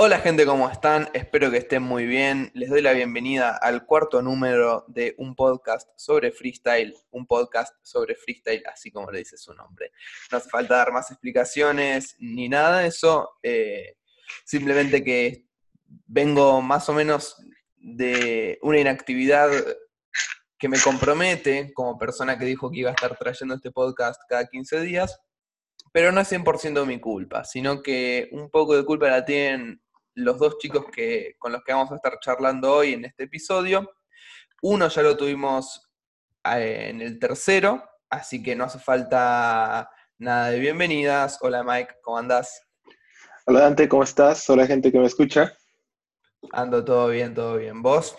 Hola gente, ¿cómo están? Espero que estén muy bien. Les doy la bienvenida al cuarto número de un podcast sobre freestyle, un podcast sobre freestyle, así como le dice su nombre. No hace falta dar más explicaciones ni nada de eso, eh, simplemente que vengo más o menos de una inactividad que me compromete como persona que dijo que iba a estar trayendo este podcast cada 15 días, pero no es 100% mi culpa, sino que un poco de culpa la tienen los dos chicos que, con los que vamos a estar charlando hoy en este episodio. Uno ya lo tuvimos eh, en el tercero, así que no hace falta nada de bienvenidas. Hola Mike, ¿cómo andás? Hola Dante, ¿cómo estás? Hola gente que me escucha. Ando todo bien, todo bien. ¿Vos?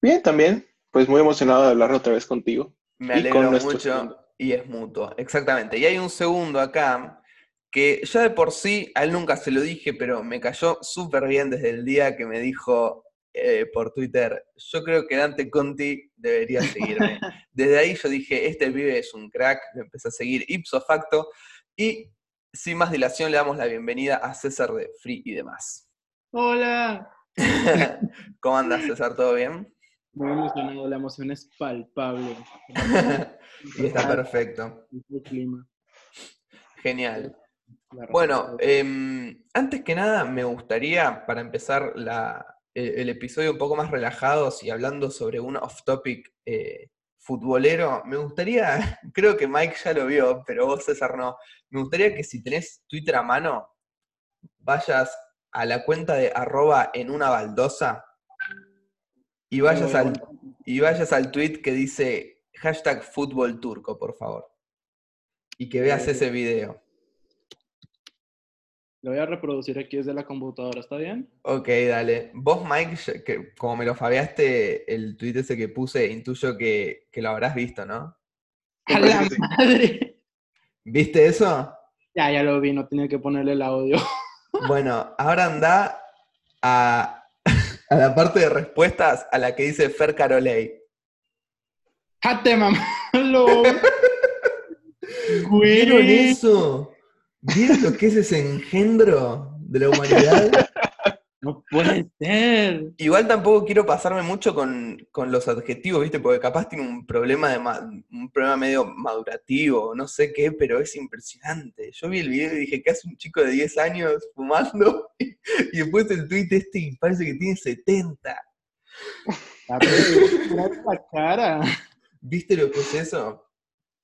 Bien, también. Pues muy emocionado de hablar otra vez contigo. Me alegro mucho y es mutuo, exactamente. Y hay un segundo acá que ya de por sí, a él nunca se lo dije, pero me cayó súper bien desde el día que me dijo eh, por Twitter, yo creo que Dante Conti debería seguirme. Desde ahí yo dije, este pibe es un crack, lo empecé a seguir ipso facto, y sin más dilación le damos la bienvenida a César de Free y demás. Hola. ¿Cómo andas, César? ¿Todo bien? Muy emocionado, la emoción es palpable. y está perfecto. Genial. Bueno, em, antes que nada me gustaría, para empezar e, el, episodio un poco más relajados y hablando sobre un off-topic eh, futbolero, me gustaría, creo que Mike ya lo vio, pero vos César no, me gustaría que si tenés Twitter a mano, vayas a la cuenta de arroba en una baldosa y vayas, al, y vayas al tweet que dice hashtag fútbol turco, por favor. Y que veas ese video. Lo voy a reproducir aquí desde la computadora, ¿está bien? Ok, dale. Vos, Mike, que, como me lo fabiaste, el tweet ese que puse, intuyo que, que lo habrás visto, ¿no? ¡A la madre! ¿Viste eso? Ya, ya lo vi, no tenía que ponerle el audio. Bueno, ahora anda a, a la parte de respuestas a la que dice Fer Carolei. ¡Jate, mamá! ¿Vieron eso? ¿Vieron lo que es ese engendro de la humanidad? No puede ser. Igual tampoco quiero pasarme mucho con, los adjetivos, ¿viste? Porque capaz tiene un problema de un problema medio madurativo, no sé qué, pero es impresionante. Yo vi el video y dije, ¿qué hace un chico de 10 años fumando? Y, después el tweet este y parece que tiene 70. La cara. ¿Viste lo que es eso?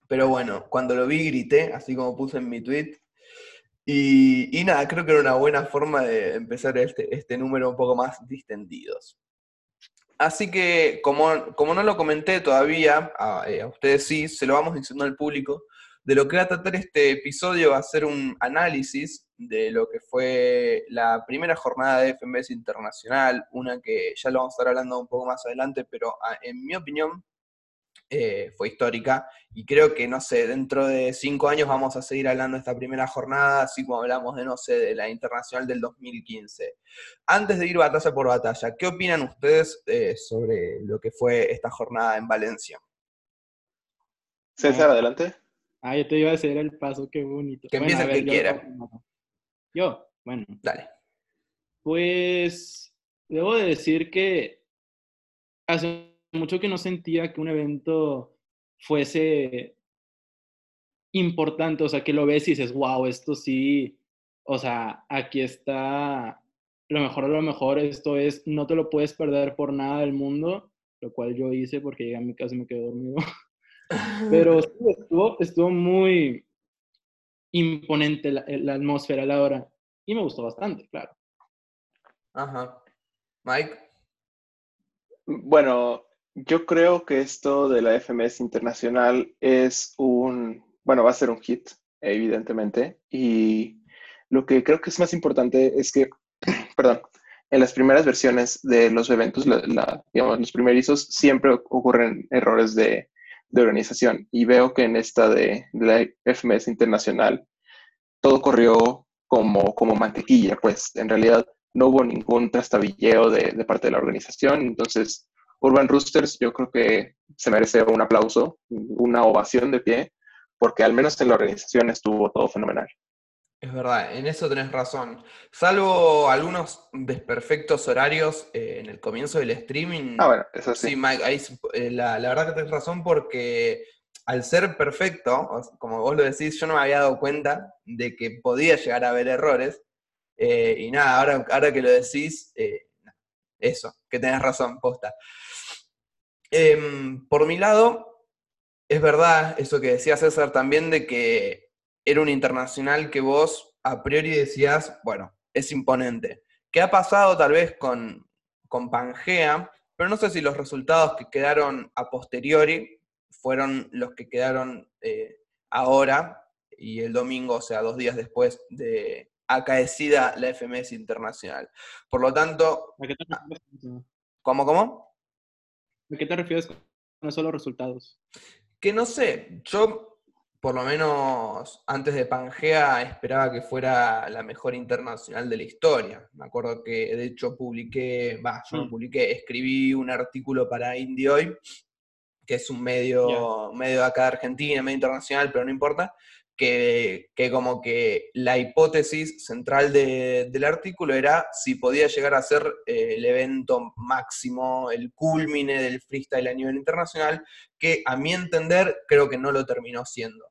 Pero bueno, cuando lo vi grité, así como puse en mi tweet, y, nada, creo que era una buena forma de empezar este, este número un poco más distendidos. Así que, como, como no lo comenté todavía, eh, a, ustedes sí, se lo vamos diciendo al público, de lo que va a tratar este episodio va a ser un análisis de lo que fue la primera jornada de FMS Internacional, una que ya lo vamos a estar hablando un poco más adelante, pero en mi opinión eh, fue histórica y creo que, no sé, dentro de cinco años vamos a seguir hablando de esta primera jornada, así como hablamos de, no sé, de la internacional del 2015. Antes de ir batalla por batalla, ¿qué opinan ustedes eh, sobre lo que fue esta jornada en Valencia? César, adelante. Ah, yo te iba a hacer el paso, qué bonito. Que empiece el que quiera. Yo, bueno. Dale. Pues, debo de decir que hace mucho que no sentía que un evento fuese importante, o sea, que lo ves y dices, wow, esto sí, o sea, aquí está lo mejor de lo mejor, esto es, no te lo puedes perder por nada del mundo, lo cual yo hice porque llegué a mi casa y me quedé dormido. Pero estuvo, estuvo muy imponente la, la atmósfera a la hora y me gustó bastante, claro. Ajá. Mike. Bueno, yo creo que esto de la FMS internacional es un, bueno, va a ser un hit, evidentemente, y lo que creo que es más importante es que, perdón, en las primeras versiones de los eventos, digamos, los primerizos, siempre ocurren errores de, organización, y veo que en esta de, la FMS internacional todo corrió como, como mantequilla, pues en realidad no hubo ningún trastabilleo de, de parte de la organización, entonces Urban Roosters yo creo que se merece un aplauso, una ovación de pie, porque al menos en la organización estuvo todo fenomenal. Es verdad, en eso tenés razón. Salvo algunos desperfectos horarios eh, en el comienzo del streaming. Ah, bueno, eso sí. Sí, Mike, ahí, eh, la, la verdad que tenés razón porque al ser perfecto, como vos lo decís, yo no me había dado cuenta de que podía llegar a haber errores. eh, y nada, ahora, ahora que lo decís, eso, que tenés razón, posta. Em, por mi lado, es verdad eso que decía César también de que era un internacional que vos a priori decías, bueno, es imponente. ¿Qué ha pasado tal vez con, con Pangea? Pero no sé si los resultados que quedaron a posteriori fueron los que quedaron eh, ahora y el domingo, o sea, dos días después de acaecida la FMS Internacional. Por lo tanto, ¿A qué te refieres con eso? ¿cómo, cómo? ¿A qué te refieres con eso los resultados? Que no sé, yo por lo menos antes de Pangea esperaba que fuera la mejor internacional de la historia. Me acuerdo que de hecho publiqué, va, yo no Mm. publiqué, escribí un artículo para Indie Hoy, que es un medio, medio de acá de Argentina, medio internacional, pero no importa, que, que como que la hipótesis central de- del artículo era si podía llegar a ser eh, el evento máximo, el culmine del freestyle a nivel internacional, que a mi entender creo que no lo terminó siendo,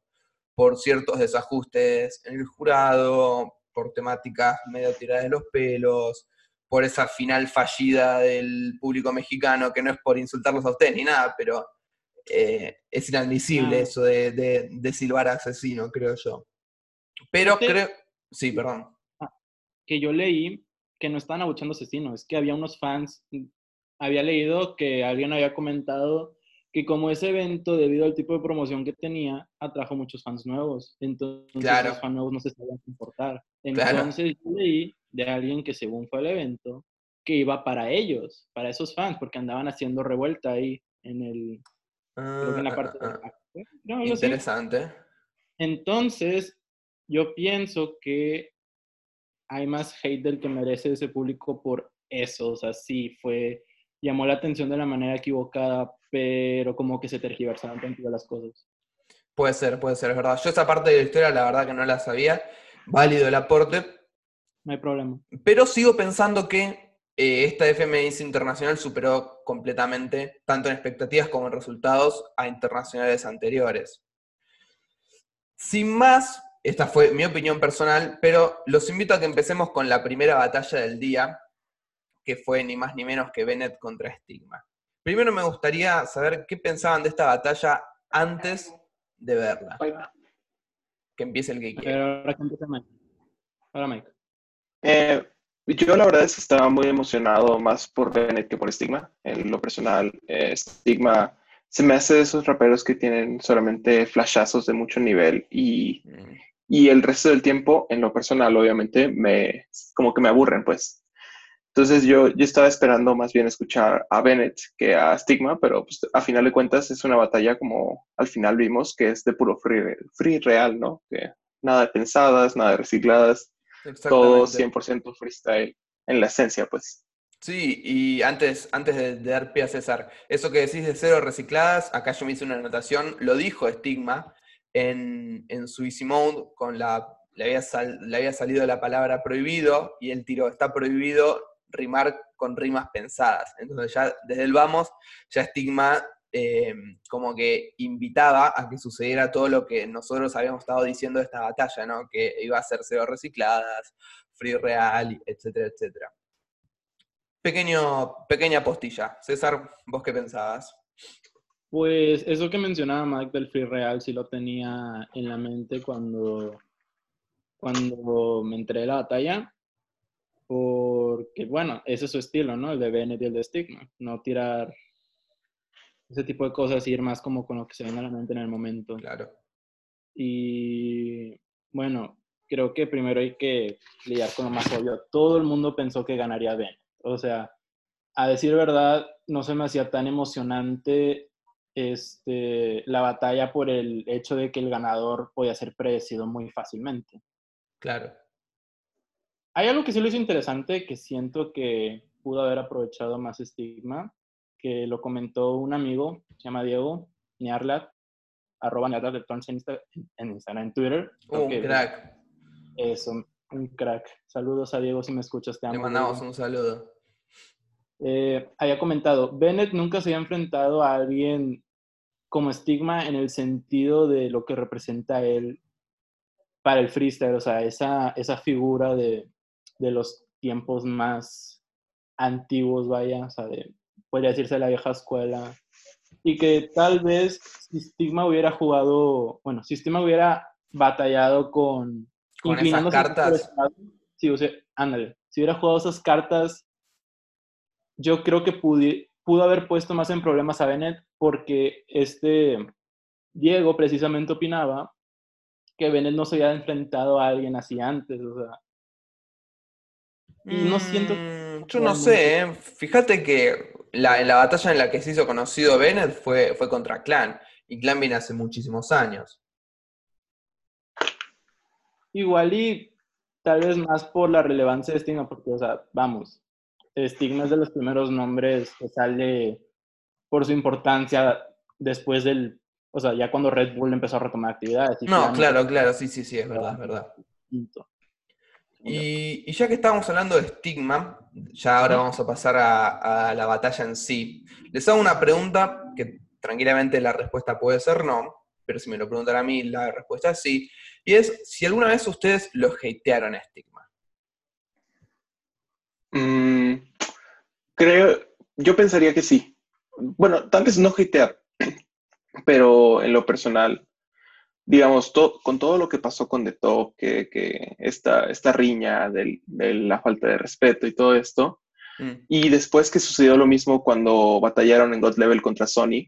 por ciertos desajustes en el jurado, por temáticas medio tiradas de los pelos, por esa final fallida del público mexicano, que no es por insultarlos a ustedes ni nada, pero eh, es inadmisible Ah. eso de, de, de silbar asesino, creo yo. Pero Fíjate- creo... Sí, perdón. que yo leí que no estaban abuchando asesinos, es que había unos fans, mm, había leído que alguien había comentado que como ese evento, debido al tipo de promoción que tenía, atrajo muchos fans nuevos. Entonces Claro. los fans nuevos no se sabían comportar. Claro. Entonces yo leí de alguien que según fue el evento, que iba para ellos, para esos fans, porque andaban haciendo revuelta ahí en el, creo que en la Ah, parte ah, ah. Interesante. Entonces, yo pienso que hay más hate del que merece ese público por eso. O sea, sí, fue, llamó la atención de la manera equivocada, pero como que se tergiversaron tanto las cosas. Puede ser, puede ser, es verdad. Yo esa parte de la historia la verdad que no la sabía. Válido el aporte, No hay problema. pero sigo pensando que eh, esta FMS internacional superó completamente, tanto en expectativas como en resultados, a internacionales anteriores. Sin más, esta fue mi opinión personal, pero los invito a que empecemos con la primera batalla del día, que fue ni más ni menos que Bennett contra Stigma. Primero me gustaría saber qué pensaban de esta batalla antes de verla. Que empiece el que quiera. ahora Mike. Ahora Mike. Eh, yo la verdad es que estaba muy emocionado más por Bennett que por Stigma. En lo personal, eh, Stigma se me hace de esos raperos que tienen solamente flashazos de mucho nivel y, y el resto del tiempo, en lo personal, obviamente, me, como que me aburren, pues. Entonces yo, yo estaba esperando más bien escuchar a Bennett que a Stigma, pero pues, a final de cuentas es una batalla como al final vimos que es de puro free, free real, ¿no? Nada de pensadas, nada de recicladas, todo Exactamente. 100% freestyle en la esencia, pues. Sí, y antes, antes de, de dar pie a César, eso que decís de cero recicladas, acá yo me hice una anotación, lo dijo Stigma en, en su Easy Mode, con la, le, había sal- le había salido la palabra prohibido, y él tiró, está prohibido rimar con rimas pensadas. Entonces ya desde el vamos, ya Stigma eh, como que invitaba a que sucediera todo lo que nosotros habíamos estado diciendo de esta batalla, ¿no? Que iba a ser cero recicladas, free real, etcétera, etcétera. Pequeño, pequeña postilla. César, ¿vos qué pensabas? Pues eso que mencionaba Mike del Free Real sí lo tenía en la mente cuando, cuando me entré de la batalla. Porque, bueno, ese es su estilo, ¿no? El de Bennett y el de Stigma. No tirar ese tipo de cosas, ir más como con lo que se viene a la mente en el momento. Claro. Y bueno, creo que primero hay que lidiar con lo más obvio. Todo el mundo pensó que ganaría Bennett. O sea, a decir verdad, no se me hacía tan emocionante este, la batalla por el hecho de que el ganador podía ser predecido muy fácilmente. Claro. Hay algo que sí lo hizo interesante, que siento que pudo haber aprovechado más estigma, que lo comentó un amigo, se llama Diego Niarlat, arroba Niarlat de Tons en, Insta- en Instagram, en Twitter. Creo Un crack. Eso, un crack. Saludos a Diego si me escuchas, te amo. Le mandamos un saludo. Eh, había comentado, Bennett nunca se había enfrentado a alguien como estigma en el sentido de lo que representa él para el freestyle, o sea, esa, esa figura de, de los tiempos más antiguos, vaya, o sea, de, podría decirse de la vieja escuela, y que tal vez si Stigma hubiera jugado, bueno, si Stigma hubiera batallado con... Con esas cartas. Sí, o sea, ándale, si hubiera jugado esas cartas, yo creo que pudi- pudo haber puesto más en problemas a Bennett porque este Diego precisamente opinaba que Bennett no se había enfrentado a alguien así antes, o sea, Y no siento- Mm, Yo no sé, ¿eh? Fíjate que la, la batalla en la que se hizo conocido Bennett fue, fue contra Clan. Y Clan viene hace muchísimos años. igual y tal vez más por la relevancia de Stigma, porque, o sea, vamos, Stigma es de los primeros nombres que sale por su importancia después del, o sea, ya cuando Red Bull empezó a retomar actividades. No, claro, claro, sí, sí, sí, es verdad, es verdad. Y, y ya que estábamos hablando de estigma, ya ahora vamos a pasar a, a la batalla en sí. Les hago una pregunta que tranquilamente la respuesta puede ser no, pero si me lo preguntan a mí, la respuesta es sí. Y es si alguna vez ustedes los hatearon a estigma. Mm, creo, yo pensaría que sí. Bueno, tal vez no hatear, pero en lo personal, digamos, to- con todo lo que pasó con The Top, que, que esta, esta riña del- de la falta de respeto y todo esto, Mm, y después que sucedió lo mismo cuando batallaron en God Level contra Sony,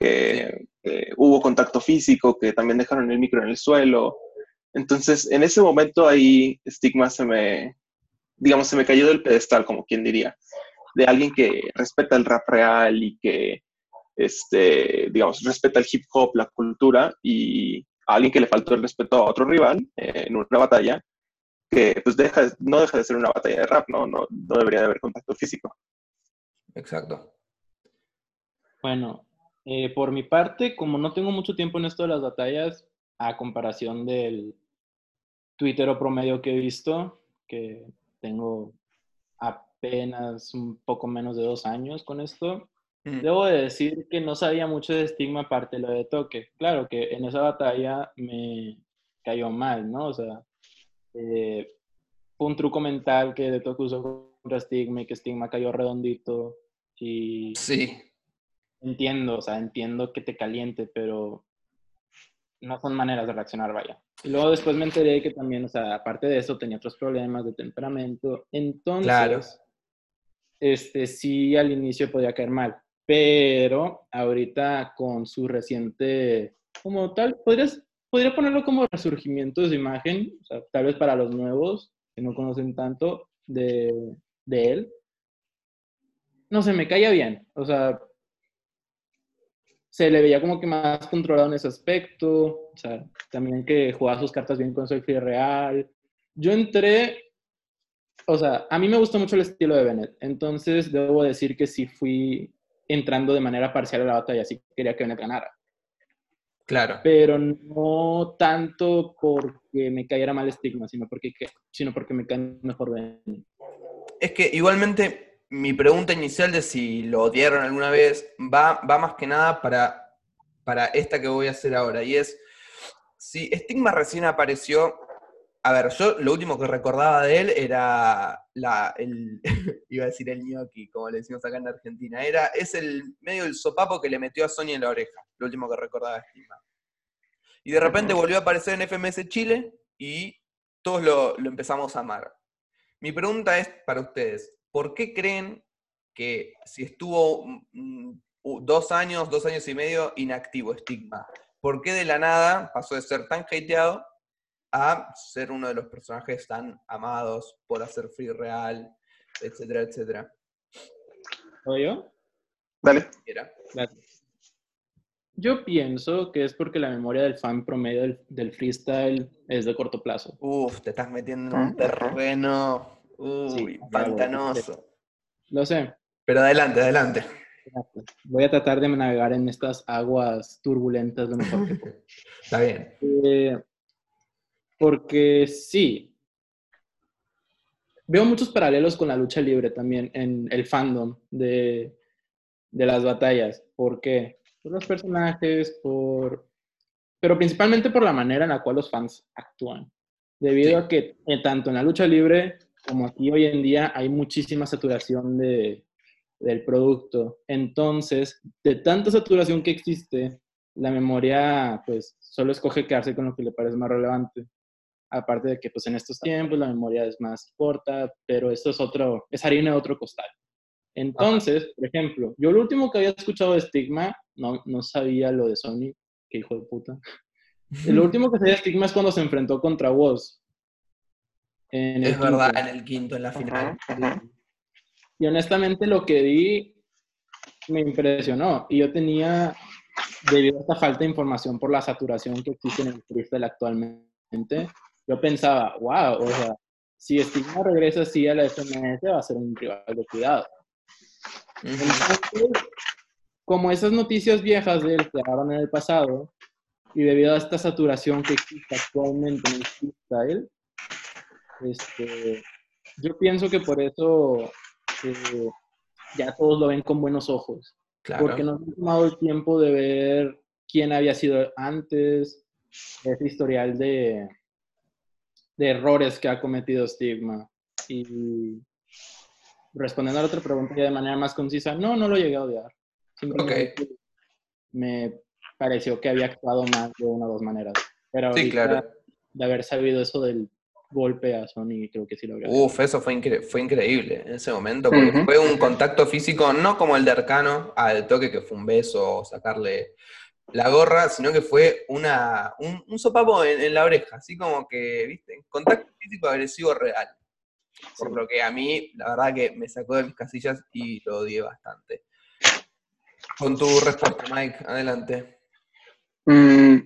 que que hubo contacto físico, que también dejaron el micro en el suelo. Entonces, en ese momento ahí Stigma se me, digamos, se me cayó del pedestal, como quien diría, de alguien que respeta el rap real y que, este, digamos, respeta el hip hop, la cultura, y a alguien que le faltó el respeto a otro rival eh, en una batalla, que pues deja, no deja de ser una batalla de rap, ¿no? No, no debería de haber contacto físico. Exacto. Bueno, eh, por mi parte, como no tengo mucho tiempo en esto de las batallas, a comparación del tuitero promedio que he visto, que tengo apenas un poco menos de dos años con esto, debo de decir que no sabía mucho de estigma aparte de lo de toque. Claro que en esa batalla me cayó mal, ¿no? O sea, eh, fue un truco mental que de toque usó contra Stigma y que Stigma cayó redondito y Sí, Entiendo, o sea, entiendo que te caliente, pero no son maneras de reaccionar, vaya. Y luego después me enteré que también, o sea, aparte de eso, tenía otros problemas de temperamento. Entonces, Claro. este, sí al inicio podía caer mal, pero ahorita con su reciente, como tal, podrías, podría ponerlo como resurgimiento de su imagen, o sea, tal vez para los nuevos que no conocen tanto de, de él. No sé, me caía bien, o sea, se le veía como que más controlado en ese aspecto, o sea, también que jugaba sus cartas bien con Soy Real. Yo entré, o sea, a mí me gustó mucho el estilo de Bennett, entonces debo decir que sí fui entrando de manera parcial a la batalla, sí quería que Bennett ganara, claro. pero no tanto porque me cayera mal estigma, sino porque, sino porque me cae mejor Bennett. Es que igualmente mi pregunta inicial de si lo odiaron alguna vez va, va más que nada para, para esta que voy a hacer ahora. Y es, si Stigma recién apareció, a ver, yo lo último que recordaba de él era la, el, iba a decir el gnocchi, como le decimos acá en Argentina, era, es el medio del sopapo que le metió a Sony en la oreja, lo último que recordaba de Stigma. Y de repente volvió a aparecer en FMS Chile y todos lo, lo empezamos a amar. Mi pregunta es para ustedes, ¿por qué creen que si estuvo mm, u- dos años, dos años y medio inactivo Stigma, ¿por qué de la nada pasó de ser tan hateado a ser uno de los personajes tan amados por hacer free real, etcétera, etcétera? ¿Soy yo? Dale. Yo pienso que es porque la memoria del fan promedio del, del freestyle es de corto plazo. Uf, te estás metiendo en un terreno uy, Sí, pantanoso. Lo sé. Pero adelante, adelante. Voy a tratar de navegar en estas aguas turbulentas lo mejor que. Está bien. Eh, porque sí. Veo muchos paralelos con la lucha libre también en el fandom de, de las batallas. ¿Por qué? Por los personajes, por... Pero principalmente por la manera en la cual los fans actúan. Debido a que eh, tanto en la lucha libre como aquí hoy en día hay muchísima saturación de, del producto. Entonces, de tanta saturación que existe, la memoria pues solo escoge quedarse con lo que le parece más relevante. Aparte de que pues en estos tiempos la memoria es más corta, pero esto es otro, es harina de otro costal. Entonces, por ejemplo, yo lo último que había escuchado de Stigma, no, no sabía lo de Sony, que hijo de puta. Lo último que sabía de Stigma es cuando se enfrentó contra Woz. Es verdad, en el quinto, en la final. Y honestamente lo que vi me impresionó. Y yo tenía, debido a esta falta de información por la saturación que existe en el freestyle actualmente, yo pensaba, wow, o sea, si Stigma regresa así a la FMS va a ser un rival de cuidado. como esas noticias viejas de él quedaron en el pasado, y debido a esta saturación que existe actualmente en el freestyle, este, yo pienso que por eso eh, ya todos lo ven con buenos ojos. Porque no han tomado el tiempo de ver quién había sido antes, ese historial de, de errores que ha cometido Stigma. Y respondiendo a la otra pregunta ya de manera más concisa, no, no lo llegué a odiar. Simplemente me pareció que había actuado más de una o dos maneras. Pero sí, claro. de haber sabido eso del golpe a Sony, creo que sí lo Uf, eso fue, fue increíble en ese momento, porque fue un contacto físico, no como el de Arcano, al toque que fue un beso o sacarle la gorra, sino que fue una, un, sopapo en, la oreja, así como que, viste, contacto físico agresivo real. Por lo que a mí, la verdad que me sacó de mis casillas y lo odié bastante. Con tu respuesta, Mike, adelante. Mm,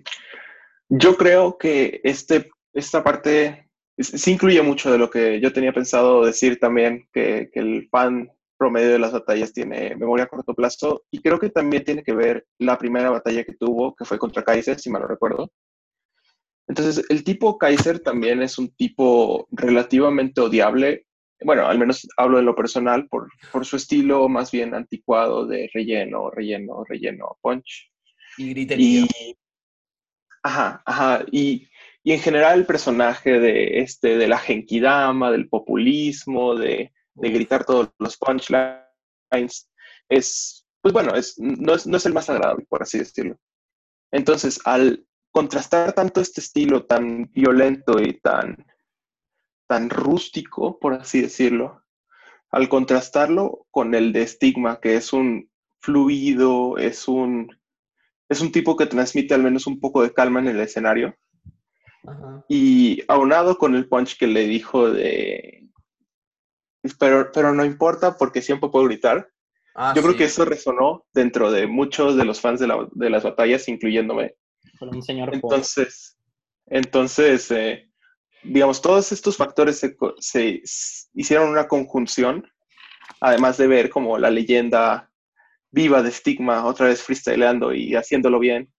yo creo que este, esta parte sí incluye mucho de lo que yo tenía pensado decir también, que, el fan promedio de las batallas tiene memoria a corto plazo, y creo que también tiene que ver la primera batalla que tuvo, que fue contra Kaiser, si mal no recuerdo. Entonces, el tipo Kaiser también es un tipo relativamente odiable, bueno, al menos hablo de lo personal, por, por su estilo más bien anticuado de relleno, relleno, relleno, punch. Y gritería. ajá, ajá, y y en general el personaje de, este, de la genkidama, del populismo, de, de gritar todos los punchlines, es, pues bueno, es, no, es, no es el más agradable, por así decirlo. Entonces, al contrastar tanto este estilo tan violento y tan, tan rústico, por así decirlo, al contrastarlo con el de Stigma, que es un fluido, es un, es un tipo que transmite al menos un poco de calma en el escenario, y aunado con el punch que le dijo de... Pero, pero no importa porque siempre puedo gritar. Ah, Yo creo que eso resonó dentro de muchos de los fans de, las batallas, incluyéndome. entonces, entonces eh, digamos, todos estos factores se, hicieron una conjunción, además de ver como la leyenda viva de Stigma otra vez freestyleando y haciéndolo bien,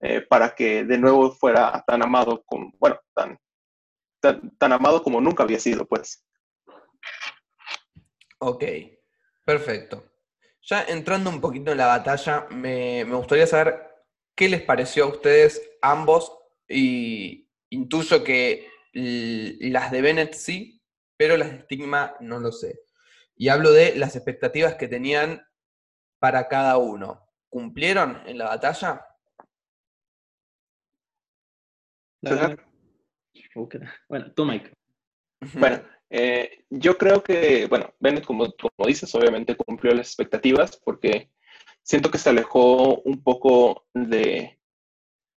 eh, para que de nuevo fuera tan amado como, bueno, tan, tan, amado como nunca había sido, pues. Ok, perfecto. Ya entrando un poquito en la batalla, me, gustaría saber qué les pareció a ustedes ambos y intuyo que las de Bennett sí, pero las de Stigma no lo sé. Y hablo de las expectativas que tenían para cada uno. ¿Cumplieron en la batalla? Bueno, tú, Mike. Bueno, eh, yo creo que, bueno, Bennett, como, como dices, obviamente cumplió las expectativas porque siento que se alejó un poco de,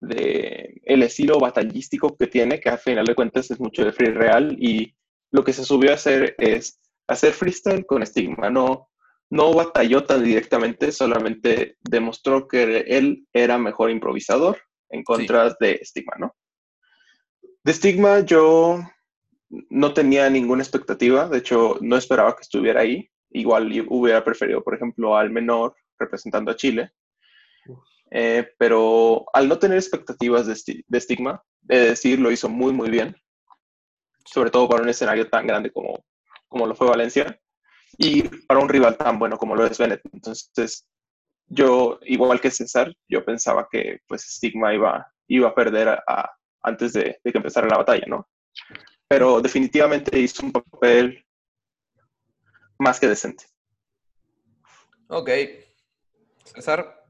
de el estilo batallístico que tiene, que al final de cuentas es mucho de free real y lo que se subió a hacer es hacer freestyle con estigma, no, no batalló tan directamente, solamente demostró que él era mejor improvisador en contra de estigma, ¿no? De Stigma yo no tenía ninguna expectativa, de hecho no esperaba que estuviera ahí. Igual hubiera preferido, por ejemplo, al menor representando a Chile. Eh, pero al no tener expectativas de, Stigma, de decir, lo hizo muy, muy bien, sobre todo para un escenario tan grande como, como lo fue Valencia y para un rival tan bueno como lo es Bennett. Entonces, yo, igual que César, yo pensaba que pues Stigma iba, iba a perder antes de, de, que empezara la batalla, ¿no? Pero definitivamente hizo un papel más que decente. Ok. César.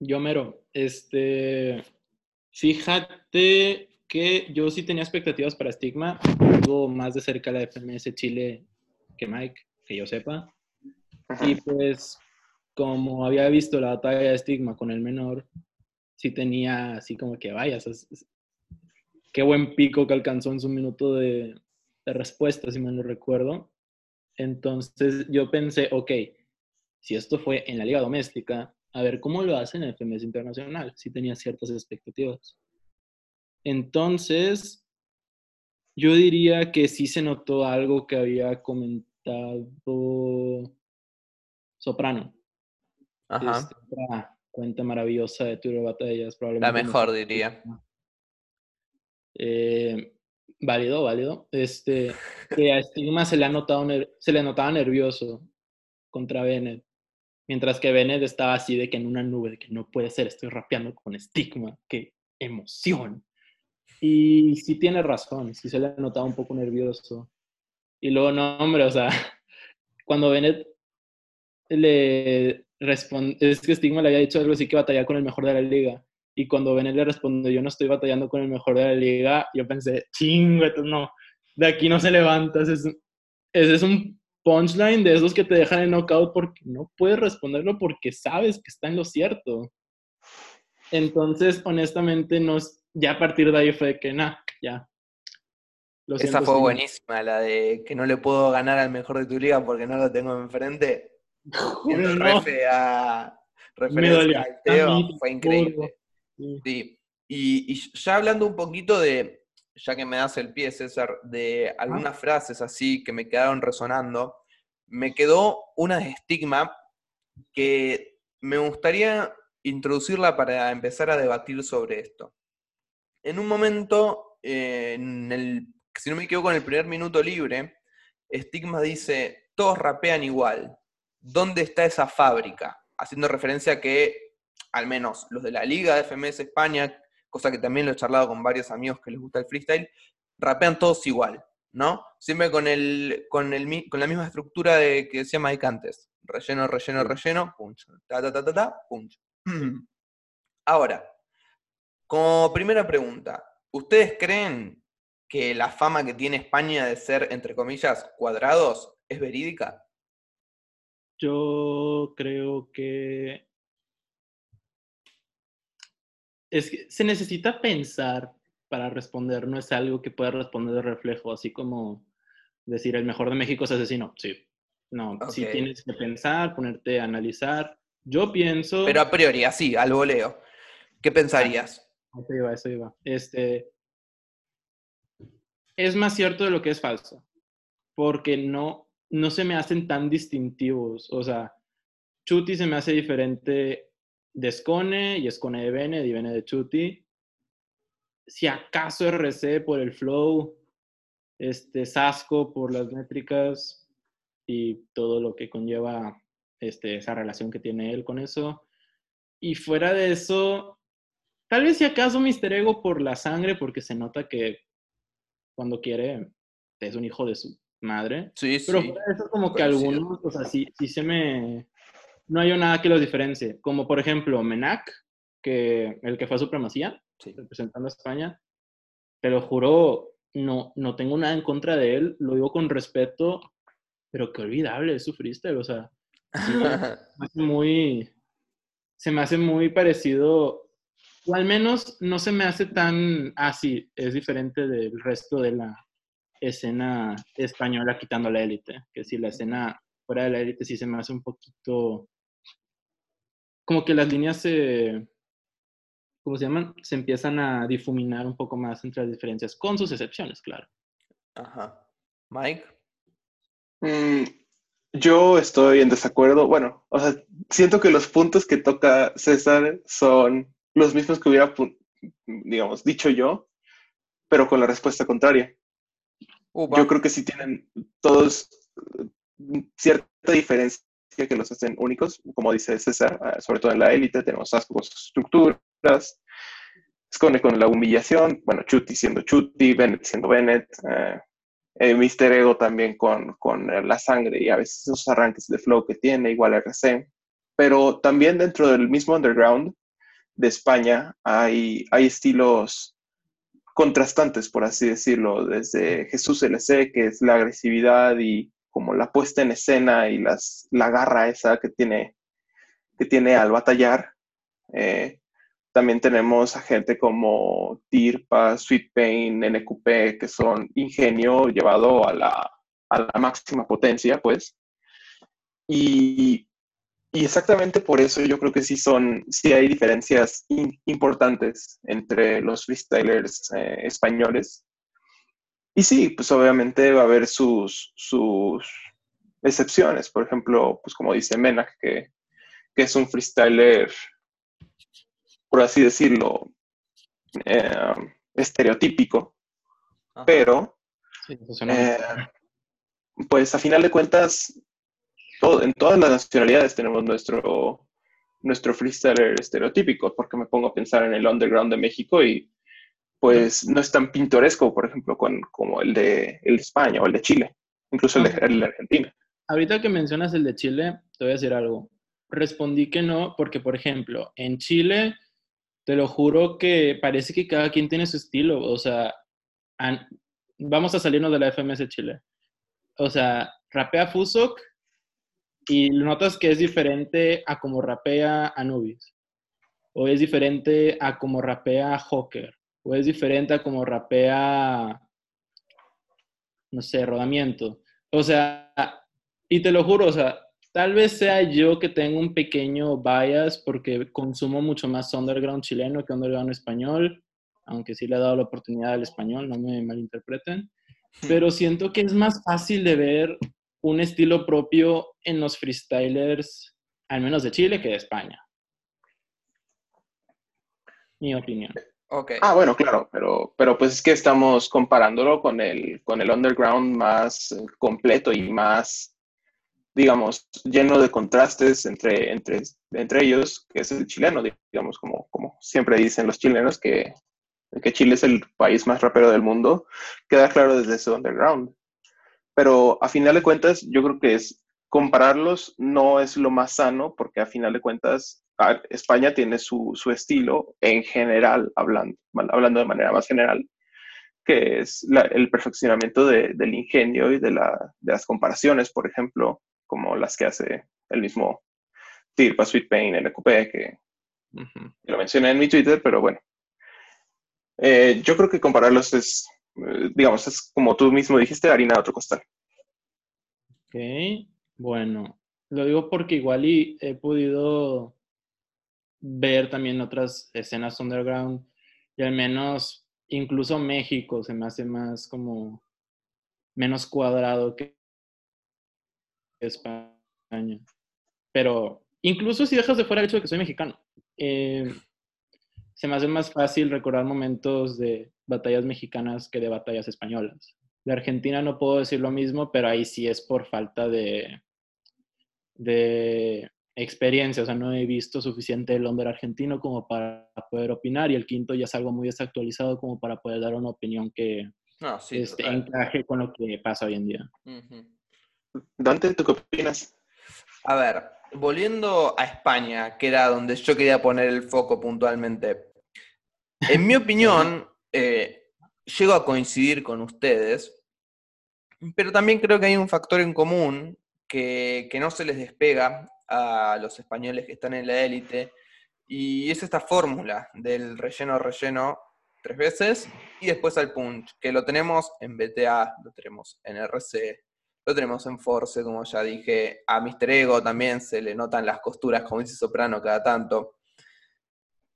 Yo mero, este, fíjate que yo sí tenía expectativas para Stigma, algo más de cerca la FMS Chile que Mike, que yo sepa. Y pues, como había visto la batalla de Stigma con el menor, sí tenía así como que, vaya, qué buen pico que alcanzó en su minuto de, de respuesta, si me lo recuerdo. Entonces yo pensé, ok, si esto fue en la liga doméstica, a ver cómo lo hacen en el FMS internacional. Sí tenía ciertas expectativas. Entonces, yo diría que sí se notó algo que había comentado Soprano. Ajá. cuenta maravillosa de Twitter Batallas, probablemente. La mejor, diría. Eh, válido, válido. Este, que a Stigma se le, ha notado, se le notaba nervioso contra Bennett. Mientras que Bennett estaba así de que en una nube, de que no puede ser, estoy rapeando con Stigma, qué emoción. Y sí tiene razón, sí se le ha notado un poco nervioso. Y luego, no, hombre, o sea, cuando Bennett le responde, es que Stigma le había dicho algo así que batalla con el mejor de la liga. Y cuando Bennett le responde, yo no estoy batallando con el mejor de la liga, yo pensé, chingo, no, de aquí no se levanta. Ese es, un punchline de esos que te dejan en knockout porque no puedes responderlo porque sabes que está en lo cierto. Entonces, honestamente, no, ya a partir de ahí fue que, nada, ya. Esa fue buenísima, la de que no le puedo ganar al mejor de tu liga porque no lo tengo enfrente. El refe a referencia fue increíble. Sí. Y, ya hablando un poquito de, ya que me das el pie, César, de algunas frases así que me quedaron resonando, me quedó una de estigma que me gustaría introducirla para empezar a debatir sobre esto. En un momento, eh, en el, si no me equivoco, en el primer minuto libre, Stigma dice, todos rapean igual. ¿Dónde está esa fábrica? Haciendo referencia a que al menos los de la Liga de FMS España, cosa que también lo he charlado con varios amigos que les gusta el freestyle, rapean todos igual, ¿no? Siempre con, el, con, el, con la misma estructura de, que decía Mike antes. Relleno, relleno, relleno, punch. Ta, ta, ta, ta, ta, punch. Ahora, como primera pregunta, ¿ustedes creen que la fama que tiene España de ser, entre comillas, cuadrados es verídica? Yo creo que es que se necesita pensar para responder, no es algo que pueda responder de reflejo, así como decir el mejor de México es asesino. Sí. No, sí tienes que pensar, ponerte a analizar. Yo pienso. Pero a priori, así, al voleo. ¿Qué pensarías? Eso iba, eso iba. Este. Es más cierto de lo que es falso. Porque no, no se me hacen tan distintivos. O sea, Chuti se me hace diferente de Scone y Scone de Bene y Bene de Chuti. Si acaso RC por el flow, este Sasco por las métricas y todo lo que conlleva este, esa relación que tiene él con eso. Y fuera de eso, tal vez si acaso Mister Ego por la sangre, porque se nota que cuando quiere es un hijo de su madre. Sí, Pero sí. fuera de eso, como que algunos, o sea, sí, sí se me no hay nada que los diferencie. Como por ejemplo Menac, que el que fue a Supremacía, representando a España, te lo juro, no, no tengo nada en contra de él, lo digo con respeto, pero qué olvidable es su freestyle, o sea, muy, se me hace muy parecido, o al menos no se me hace tan así, es diferente del resto de la escena española quitando la élite, que si la escena fuera de la élite sí se me hace un poquito como que las líneas se, ¿cómo se llaman? Se empiezan a difuminar un poco más entre las diferencias, con sus excepciones, claro. Ajá. Mike. Mm, yo estoy en desacuerdo. Bueno, o sea, siento que los puntos que toca César son los mismos que hubiera digamos, dicho yo, pero con la respuesta contraria. Yo creo que sí tienen todos mm, cierta diferencia que los hacen únicos, como dice César, ah, sobre todo en la élite, tenemos ascos estructuras, esconde con la humillación, bueno, Chuti siendo Chuti, Bennett siendo Bennett, eh, eh, Mister Ego también con, con, la sangre y a veces esos arranques de flow que tiene, igual RC. Pero también dentro del mismo underground de España hay, hay estilos contrastantes, por así decirlo, desde Jesús LC, que es la agresividad y como la puesta en escena y las, la garra esa que tiene, que tiene al batallar. Eh, también tenemos a gente como Tirpa, Sweet Pain, NQP, que son ingenio llevado a la, a la máxima potencia, pues. Y, y, exactamente por eso yo creo que sí son, sí hay diferencias importantes entre los freestylers eh, españoles. Y sí, pues obviamente va a haber sus, sus excepciones. Por ejemplo, pues como dice Menak, que, que es un freestyler por así decirlo, eh, estereotípico, pero, eh, pues a final de cuentas, en todas las nacionalidades tenemos nuestro, nuestro freestyler estereotípico, porque me pongo a pensar en el underground de México y pues no es tan pintoresco, por ejemplo, con, como el de, el de España o el de Chile, incluso el de, el de Argentina. Ahorita que mencionas el de Chile, te voy a decir algo. Respondí que no, porque, por ejemplo, en Chile te lo juro que parece que cada quien tiene su estilo. O sea, vamos a salirnos de la FMS Chile. O sea, rapea Fusok y notas que es diferente a como rapea Anubis. O es diferente a como rapea Hawker. O es diferente a como rapea, no sé, Rodamiento. O sea, y te lo juro, o sea, Tal vez sea yo que tengo un pequeño bias porque consumo mucho más underground chileno que underground español, aunque sí le he dado la oportunidad al español, no me malinterpreten. Hmm. Pero siento que es más fácil de ver un estilo propio en los freestylers, al menos de Chile, que de España. Mi opinión. Okay. Ah, bueno, claro, pero, pero pues es que estamos comparándolo con el, con el underground más completo y más digamos, lleno de contrastes entre, entre, entre ellos, que es el chileno, digamos, como, como siempre dicen los chilenos, que, que Chile es el país más rapero del mundo, queda claro desde ese underground. Pero a final de cuentas, yo creo que es compararlos no es lo más sano, porque a final de cuentas España tiene su, su estilo en general, hablando, hablando de manera más general, que es el perfeccionamiento de, del ingenio y de, la, de, las comparaciones, por ejemplo, como las que hace el mismo Tirpa Sweet Pain LQP, que lo mencioné en mi Twitter, pero bueno. Eh, yo creo que compararlos es, eh, digamos, es como tú mismo dijiste, harina de otro costal. Ok, bueno, lo digo porque igual y he podido ver también otras escenas underground y al menos incluso México se me hace más como menos cuadrado que España. Pero incluso si dejas de fuera el hecho de que soy mexicano, eh, se me hace más fácil recordar momentos de batallas mexicanas que de batallas españolas. De Argentina no puedo decir lo mismo, pero ahí sí es por falta de, de experiencia. O sea, no he visto suficiente el hombre argentino como para poder opinar y el quinto ya es algo muy desactualizado como para poder dar una opinión que este, encaje con lo que pasa hoy en día. Dante, ¿tú qué opinas? A ver, volviendo a España, que era donde yo quería poner el foco puntualmente. En mi opinión, eh, llego a coincidir con ustedes, pero también creo que hay un factor en común que, que no se les despega a los españoles que están en la élite, y es esta fórmula del relleno-relleno tres veces y después al punch, que lo tenemos en BTA, lo tenemos en RC, lo tenemos en Force, como ya dije. A Mr. Ego también se le notan las costuras, como dice Soprano, cada tanto.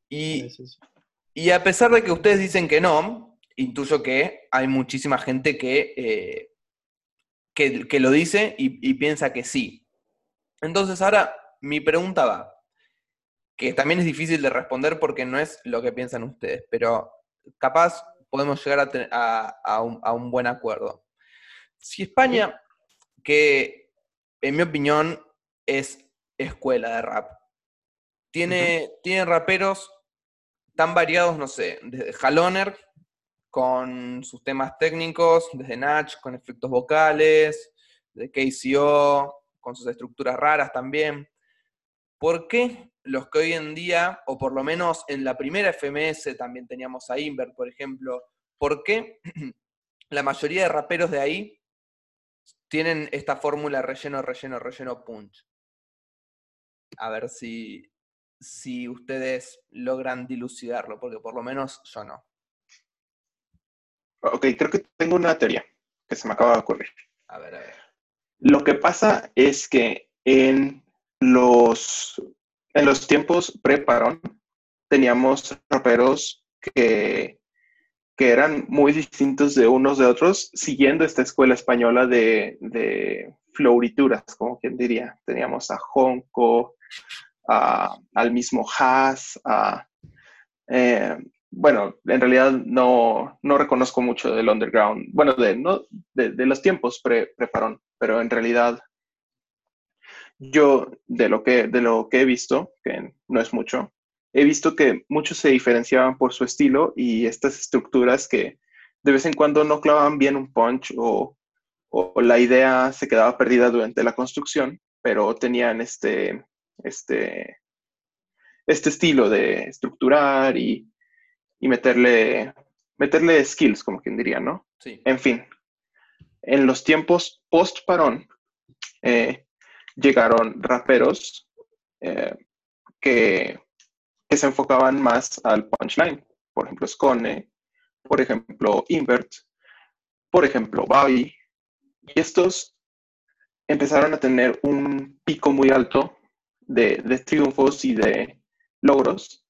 Y, y a pesar de que ustedes dicen que no, intuyo que hay muchísima gente que, eh, que, lo dice y, y piensa que sí. Entonces ahora mi pregunta va, que también es difícil de responder porque no es lo que piensan ustedes, pero capaz podemos llegar a, un, buen acuerdo. Si España, que en mi opinión es escuela de rap, tiene, tiene raperos tan variados, no sé, desde Haloner, con sus temas técnicos, desde Natch, con efectos vocales, de KCO, con sus estructuras raras también. ¿Por qué los que hoy en día, o por lo menos en la primera FMS también teníamos a Invert, por ejemplo, ¿por qué la mayoría de raperos de ahí tienen esta fórmula relleno, relleno, relleno, punch? A ver si, si ustedes logran dilucidarlo, porque por lo menos yo no. Ok, creo que tengo una teoría que se me acaba de ocurrir. A ver, a ver. Lo que pasa es que en los, en los tiempos pre-parón teníamos raperos que, que eran muy distintos de unos de otros, siguiendo esta escuela española de, de florituras, como quien diría. Teníamos a Honko, al mismo Haas, eh, bueno, en realidad no, reconozco mucho del underground, bueno, de, no, de, los tiempos pre, preparón, pero en realidad yo de lo, que, de lo que he visto, que no es mucho, he visto que muchos se diferenciaban por su estilo y estas estructuras que de vez en cuando no clavaban bien un punch o, o la idea se quedaba perdida durante la construcción, pero tenían este, este, este estilo de estructurar y, meterle, meterle skills, como quien diría, ¿no? Sí. En fin, en los tiempos post-parón eh, llegaron raperos eh, que, que, se enfocaban más al punchline. Por ejemplo, Scone, por ejemplo, Invert, por ejemplo, Bobby. Y estos empezaron a tener un pico muy alto de, triunfos y de logros,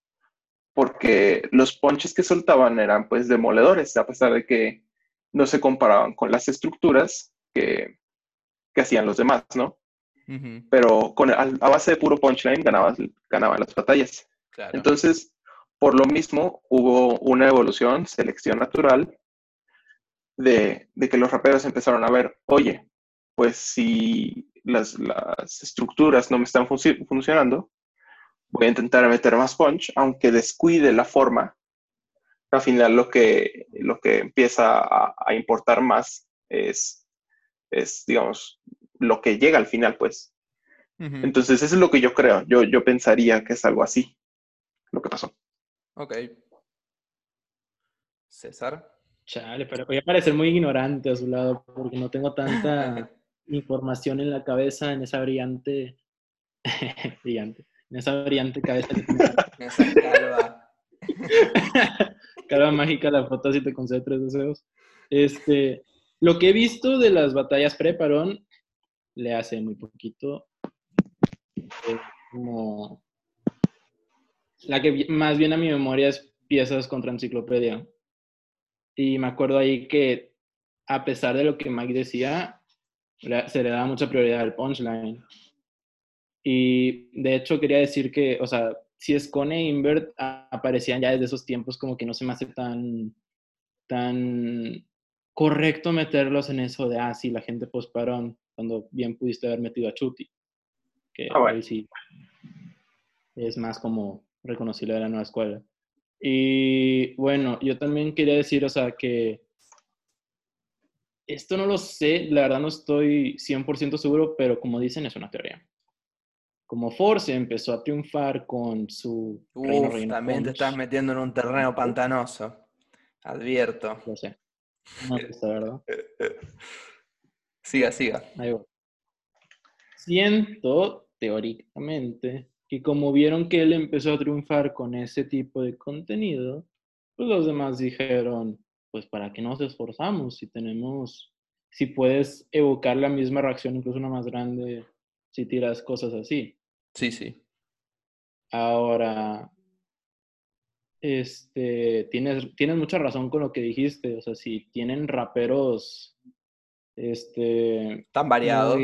porque los ponches que soltaban eran pues demoledores, a pesar de que no se comparaban con las estructuras que, hacían los demás, ¿no? Pero con, a, base de puro punchline ganaban, ganaban las batallas. Entonces, por lo mismo, hubo una evolución, selección natural, de, de, que los raperos empezaron a ver, oye, pues si las, estructuras no me están funcionando, voy a intentar meter más punch, aunque descuide la forma. Al final lo que, lo que empieza a, importar más es, es, digamos, lo que llega al final, pues. Entonces, eso es lo que yo creo. Yo, yo pensaría que es algo así, lo que pasó. Ok. César. Chale, pero voy a parecer muy ignorante a su lado porque no tengo tanta información en la cabeza, en esa brillante, brillante, en esa brillante cabeza. esa calva. calva mágica, la foto si te concede tres deseos. Este, lo que he visto de las batallas pre-parón, le hace muy poquito, como la que más viene a mi memoria es piezas contra enciclopedia. Y me acuerdo ahí que a pesar de lo que Mike decía, se le da mucha prioridad al punchline. Y de hecho quería decir que, o sea, si es Cone e Invert aparecían ya desde esos tiempos, como que no se me hace tan, tan correcto meterlos en eso de, ah, sí, la gente postparón, cuando bien pudiste haber metido a Chuti. Que ah, sí es más como reconocible de la nueva escuela. Y bueno, yo también quería decir, o sea, que esto no lo sé, la verdad no estoy 100% seguro, pero como dicen, es una teoría. Como Force empezó a triunfar con su Uf, también te estás metiendo en un terreno pantanoso. Advierto. Lo sé. No está, ¿verdad? siga, siga. Ahí va. Siento, teóricamente, que como vieron que él empezó a triunfar con ese tipo de contenido, pues los demás dijeron, pues para qué nos esforzamos si tenemos, si puedes evocar la misma reacción, incluso una más grande, si tiras cosas así. Sí, sí. Ahora, este, tienes, tienes mucha razón con lo que dijiste, o sea, si tienen raperos, este... Tan variados.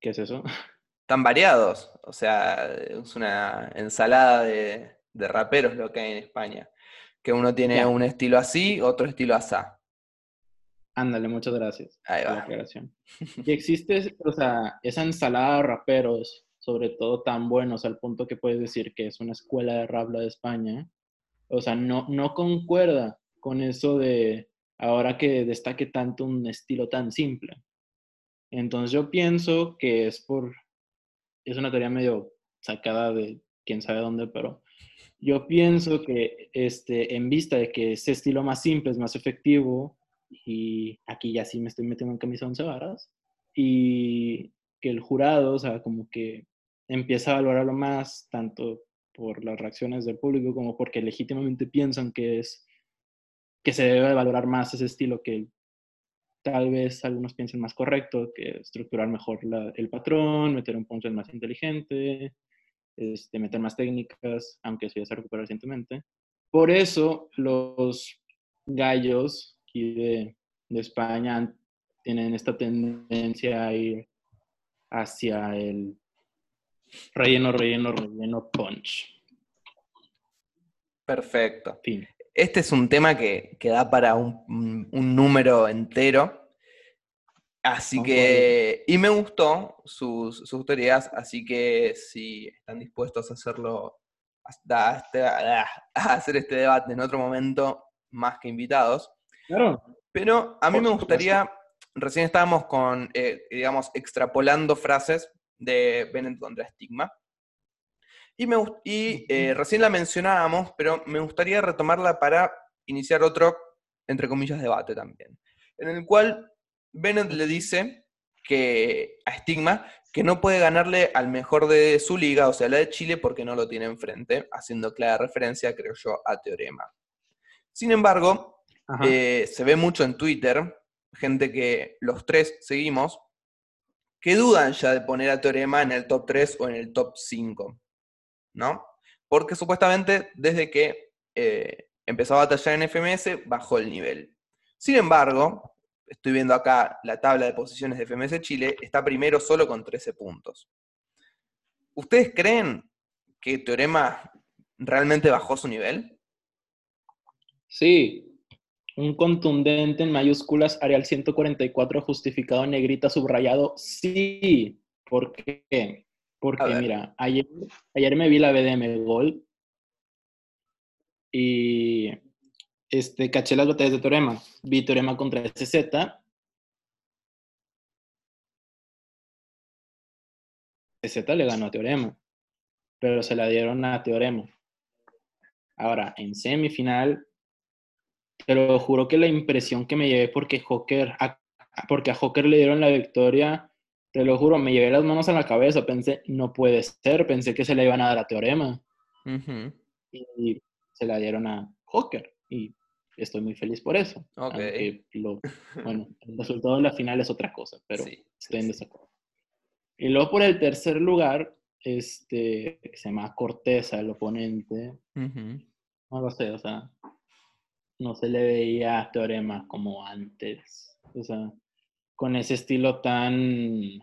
¿Qué es eso? tan variados. O sea, es una ensalada de, de raperos lo que hay en España. Que uno tiene un estilo así, otro estilo asá. Ándale, muchas gracias Ahí por la va. aclaración. Y existe, o sea, esa ensalada de raperos, sobre todo tan buenos al punto que puedes decir que es una escuela de rap de España. O sea, no, no concuerda con eso de ahora que destaque tanto un estilo tan simple. Entonces yo pienso que es por, es una teoría medio sacada de quién sabe dónde, pero yo pienso que este, en vista de que ese estilo más simple es más efectivo, y aquí ya sí me estoy metiendo en camisa once varas, y que el jurado, o sea, como que empieza a valorarlo más, tanto por las reacciones del público como porque legítimamente piensan que es que se debe valorar más ese estilo que tal vez algunos piensen más correcto, que estructurar mejor el patrón, meter un punch más inteligente, este, meter más técnicas, aunque eso ya se recuperó recientemente. Por eso los gallos aquí de, de España tienen esta tendencia a ir hacia el relleno, relleno, relleno punch. Perfecto. Fin. Este es un tema que, que da para un, un- número entero. Así que, y me gustó sus, sus teorías, así que si están dispuestos a hacerlo, hasta- a hacer este debate en otro momento, más que invitados. Claro. Pero a mí me gustaría, recién estábamos con, eh, digamos, extrapolando frases de Bennett contra Stigma. Y, me, gust- y eh, recién la mencionábamos, pero me gustaría retomarla para iniciar otro, entre comillas, debate también. En el cual Bennett le dice que a Stigma que no puede ganarle al mejor de su liga, o sea, la de Chile, porque no lo tiene enfrente, haciendo clara referencia, creo yo, a Teorema. Sin embargo. Eh, se ve mucho en Twitter, gente que los tres seguimos, que dudan ya de poner a Teorema en el top 3 o en el top 5, ¿no? Porque supuestamente desde que eh, empezó a batallar en FMS bajó el nivel. Sin embargo, estoy viendo acá la tabla de posiciones de FMS Chile, está primero solo con 13 puntos. ¿Ustedes creen que Teorema realmente bajó su nivel? Sí, un contundente en mayúsculas, Arial 144, justificado en negrita, subrayado, sí. ¿Por qué? Porque mira, ayer, ayer me vi la BDM Gold y este, caché las batallas de Teorema. Vi Teorema contra SZ. SZ le ganó a Teorema, pero se la dieron a Teorema. Ahora, en semifinal, te lo juro que la impresión que me llevé porque Joker, a- porque a Joker le dieron la victoria, te lo juro, me llevé las manos a la cabeza, pensé, no puede ser, pensé que se la iban a dar a Teorema Ujú, y se la dieron a Joker y estoy muy feliz por eso. Ok. Aunque lo, bueno, el resultado de la final es otra cosa, pero Sí, estoy en desacuerdo. Y luego por el tercer lugar, este, que se llama Corteza, el oponente, ujú. no lo sé, o sea, no se le veía a Teorema como antes. O sea, con ese estilo tan...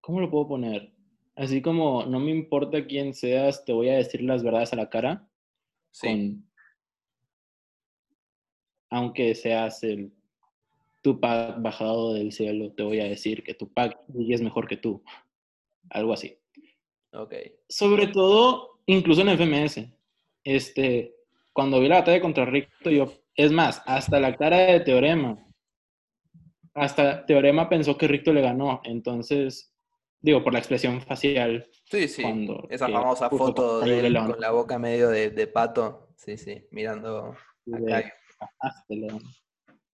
¿Cómo lo puedo poner? Así como no me importa quién seas, te voy a decir las verdades a la cara. Sí. Con... Aunque seas el Tupac bajado del cielo, te voy a decir que Tupac es mejor que tú. Algo así Ok. sobre todo, incluso en FMS. Este, cuando vi la batalla contra Ricto, yo, es más, hasta la cara de Teorema, hasta Teorema pensó que Ricto le ganó. Entonces, digo, por la expresión facial. Sí, sí. Cuando- Esa famosa foto de él León. con la boca medio de, de pato. Sí, sí, mirando acá.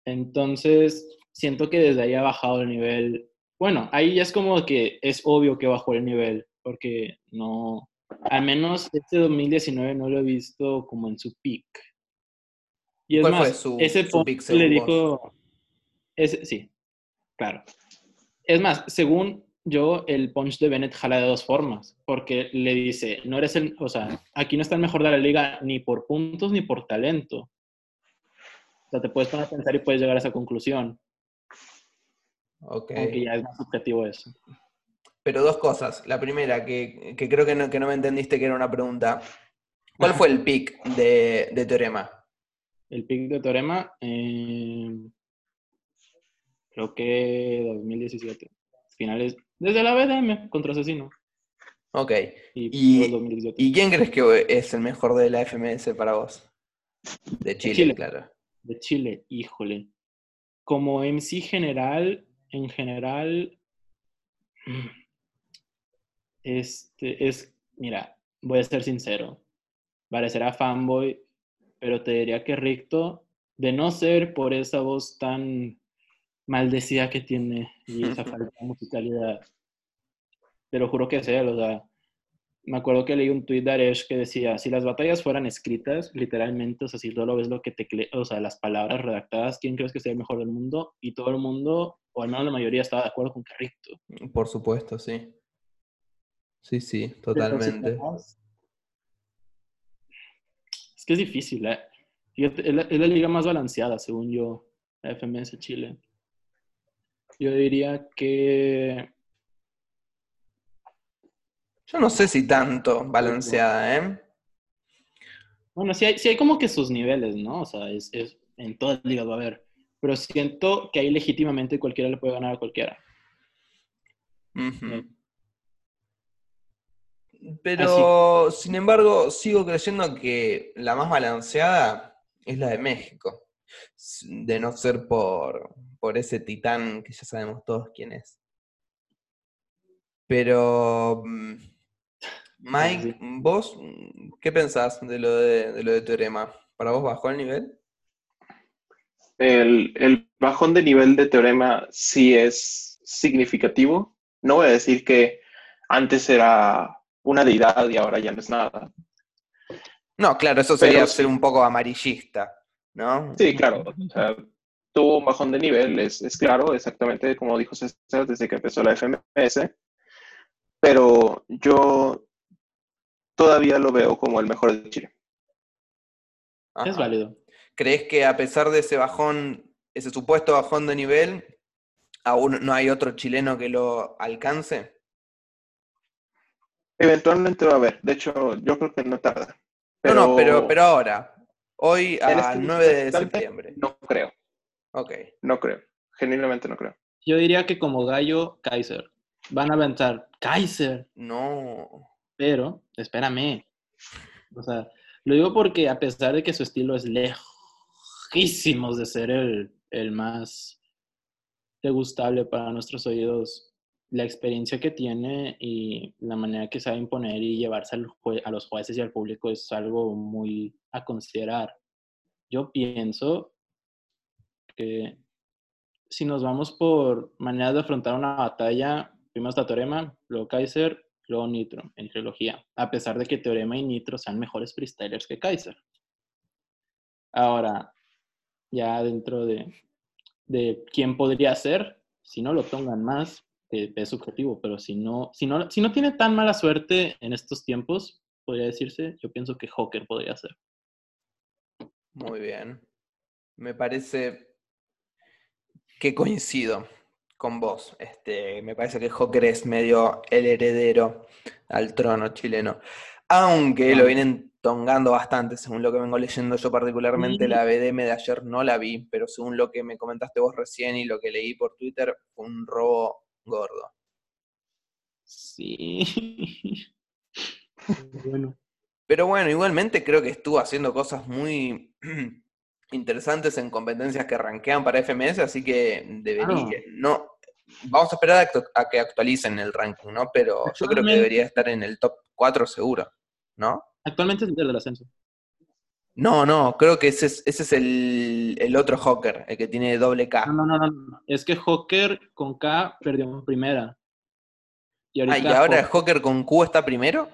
Entonces, siento que desde ahí ha bajado el nivel. Bueno, ahí ya es como que es obvio que bajó el nivel, porque no, al menos este 2019 no lo he visto como en su peak. Y es ¿Cuál más, fue su- ese su peak le dijo, ese, sí, claro. Es más, según yo, el punch de Bennett jala de dos formas, porque le dice, no eres el, o sea, aquí no está el mejor de la liga ni por puntos ni por talento. O sea, te puedes poner a pensar y puedes llegar a esa conclusión, Ok. aunque ya es más subjetivo eso. Pero dos cosas. La primera, que, que creo que no, que no me entendiste que era una pregunta. ¿Cuál fue el pick de, de Teorema? El pick de Teorema, eh, creo que 2017. Finales, desde la BDM contra Asesino. Ok. Y, ¿Y, 2018. ¿Y quién crees que es el mejor de la FMS para vos? De Chile, Chile. claro. De Chile, híjole. Como MC general, en general, este es, mira, voy a ser sincero, parecerá fanboy, pero te diría que Ricto, de no ser por esa voz tan maldecida que tiene y esa falta de musicalidad, te lo juro que es él, o sea, me acuerdo que leí un tweet de Aresh que decía, si las batallas fueran escritas, literalmente, o sea, si solo ves lo que te, o sea, las palabras redactadas, ¿quién crees que sea el mejor del mundo? Y todo el mundo, o al menos la mayoría, estaba de acuerdo con que Ricto. Por supuesto, sí. Sí, sí, totalmente. Es que es difícil, ¿eh? Fíjate, es la, es la liga más balanceada, según yo, la FMS Chile. Yo diría que Yo no sé si tanto balanceada, ¿eh? Bueno, sí hay, sí hay como que sus niveles, ¿no? O sea, es, es- en todas las ligas va a haber. Pero siento que ahí legítimamente cualquiera le puede ganar a cualquiera. Ujú. Pero, sin embargo, sigo creyendo que la más balanceada es la de México. De no ser por, por ese titán que ya sabemos todos quién es. Pero, mm, Mike. ¿vos qué pensás de lo de, de lo de Teorema? ¿Para vos bajó el nivel? El, el bajón de nivel de teorema sí es significativo. No voy a decir que antes era una deidad y ahora ya no es nada. No, claro, eso sería Pero ser un poco amarillista, ¿no? Sí, claro. o sea, tuvo un bajón de nivel, es, es claro, exactamente como dijo César desde que empezó la FMS. Pero yo todavía lo veo como el mejor de Chile. Es válido. ¿Crees que a pesar de ese bajón, ese supuesto bajón de nivel, aún no hay otro chileno que lo alcance? Eventualmente va a haber. De hecho, yo creo que no tarda. No, no, pero, pero ahora, hoy a este 9 de septiembre. No creo, Ok. no creo. Genuinamente no creo. Yo diría que como gallo, Kaiser. Van a aventar Kaiser, No. pero espérame. O sea, lo digo porque a pesar de que su estilo es lejísimos de ser el, el más degustable para nuestros oídos, la experiencia que tiene y la manera que sabe imponer y llevarse al a los jueces y al público es algo muy a considerar. Yo pienso que si nos vamos por maneras de afrontar una batalla, primero está Teorema, luego Kaiser, luego Nitro en trilogía, a pesar de que Teorema y Nitro sean mejores freestylers que Kaiser. Ahora, ya dentro de, de quién podría ser, si no lo toman más, que es subjetivo, pero si no, si, no, si no tiene tan mala suerte en estos tiempos, podría decirse, yo pienso que Joker podría ser. Muy bien. Me parece que coincido con vos. Este, me parece que Joker es medio el heredero al trono chileno. Aunque lo vienen tongando bastante, según lo que vengo leyendo yo particularmente, Sí. la BDM de ayer no la vi, pero según lo que me comentaste vos recién y lo que leí por Twitter, fue un robo gordo. Sí. bueno. Pero bueno, igualmente creo que estuvo haciendo cosas muy interesantes en competencias que rankean para FMS, así que debería, Claro. no, vamos a esperar a, a que actualicen el ranking, ¿no? Pero yo creo que debería estar en el top 4 seguro, ¿no? Actualmente es líder del ascenso. No, no, creo que ese es, ese es el, el otro Hawker, el que tiene doble K. No, no, no, no, no. Es que Joker con K perdió en primera. Y Ah, y ahora el Joker- Hawker con Q está primero.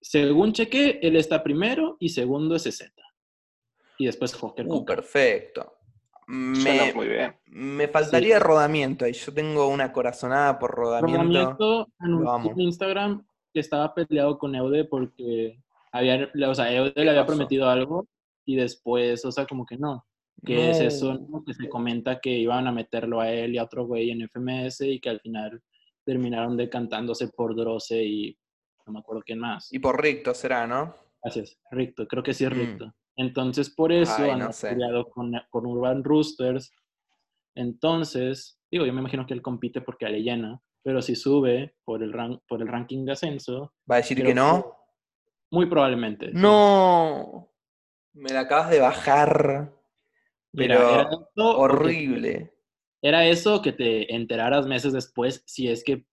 según chequé, él está primero y segundo es Z. Y después Joker con Uh, K. perfecto. Suena Me, muy bien. me faltaría rodamiento y yo tengo una corazonada por rodamiento. Rodamiento en Instagram que estaba peleado con Eude porque había, o sea, Eude le había prometido algo y después, o sea, como que no. Que es eso, No. ¿no? Que se comenta que iban a meterlo a él y a otro güey en FMS y que al final terminaron decantándose por Droce y no me acuerdo quién más. Y por Ricto será, ¿no? Gracias, Ricto, creo que sí es Mm. Ricto. Entonces, por eso Ay, han no estudiado con, con Urban Roosters. Entonces, digo, yo me imagino que él compite porque le llena, pero si sube por el, ran- por el ranking de ascenso, ¿Va a decir que no? Muy probablemente. sí. No. Me la acabas de bajar. Mira, Pero era horrible. Era eso que te enteraras meses después si es que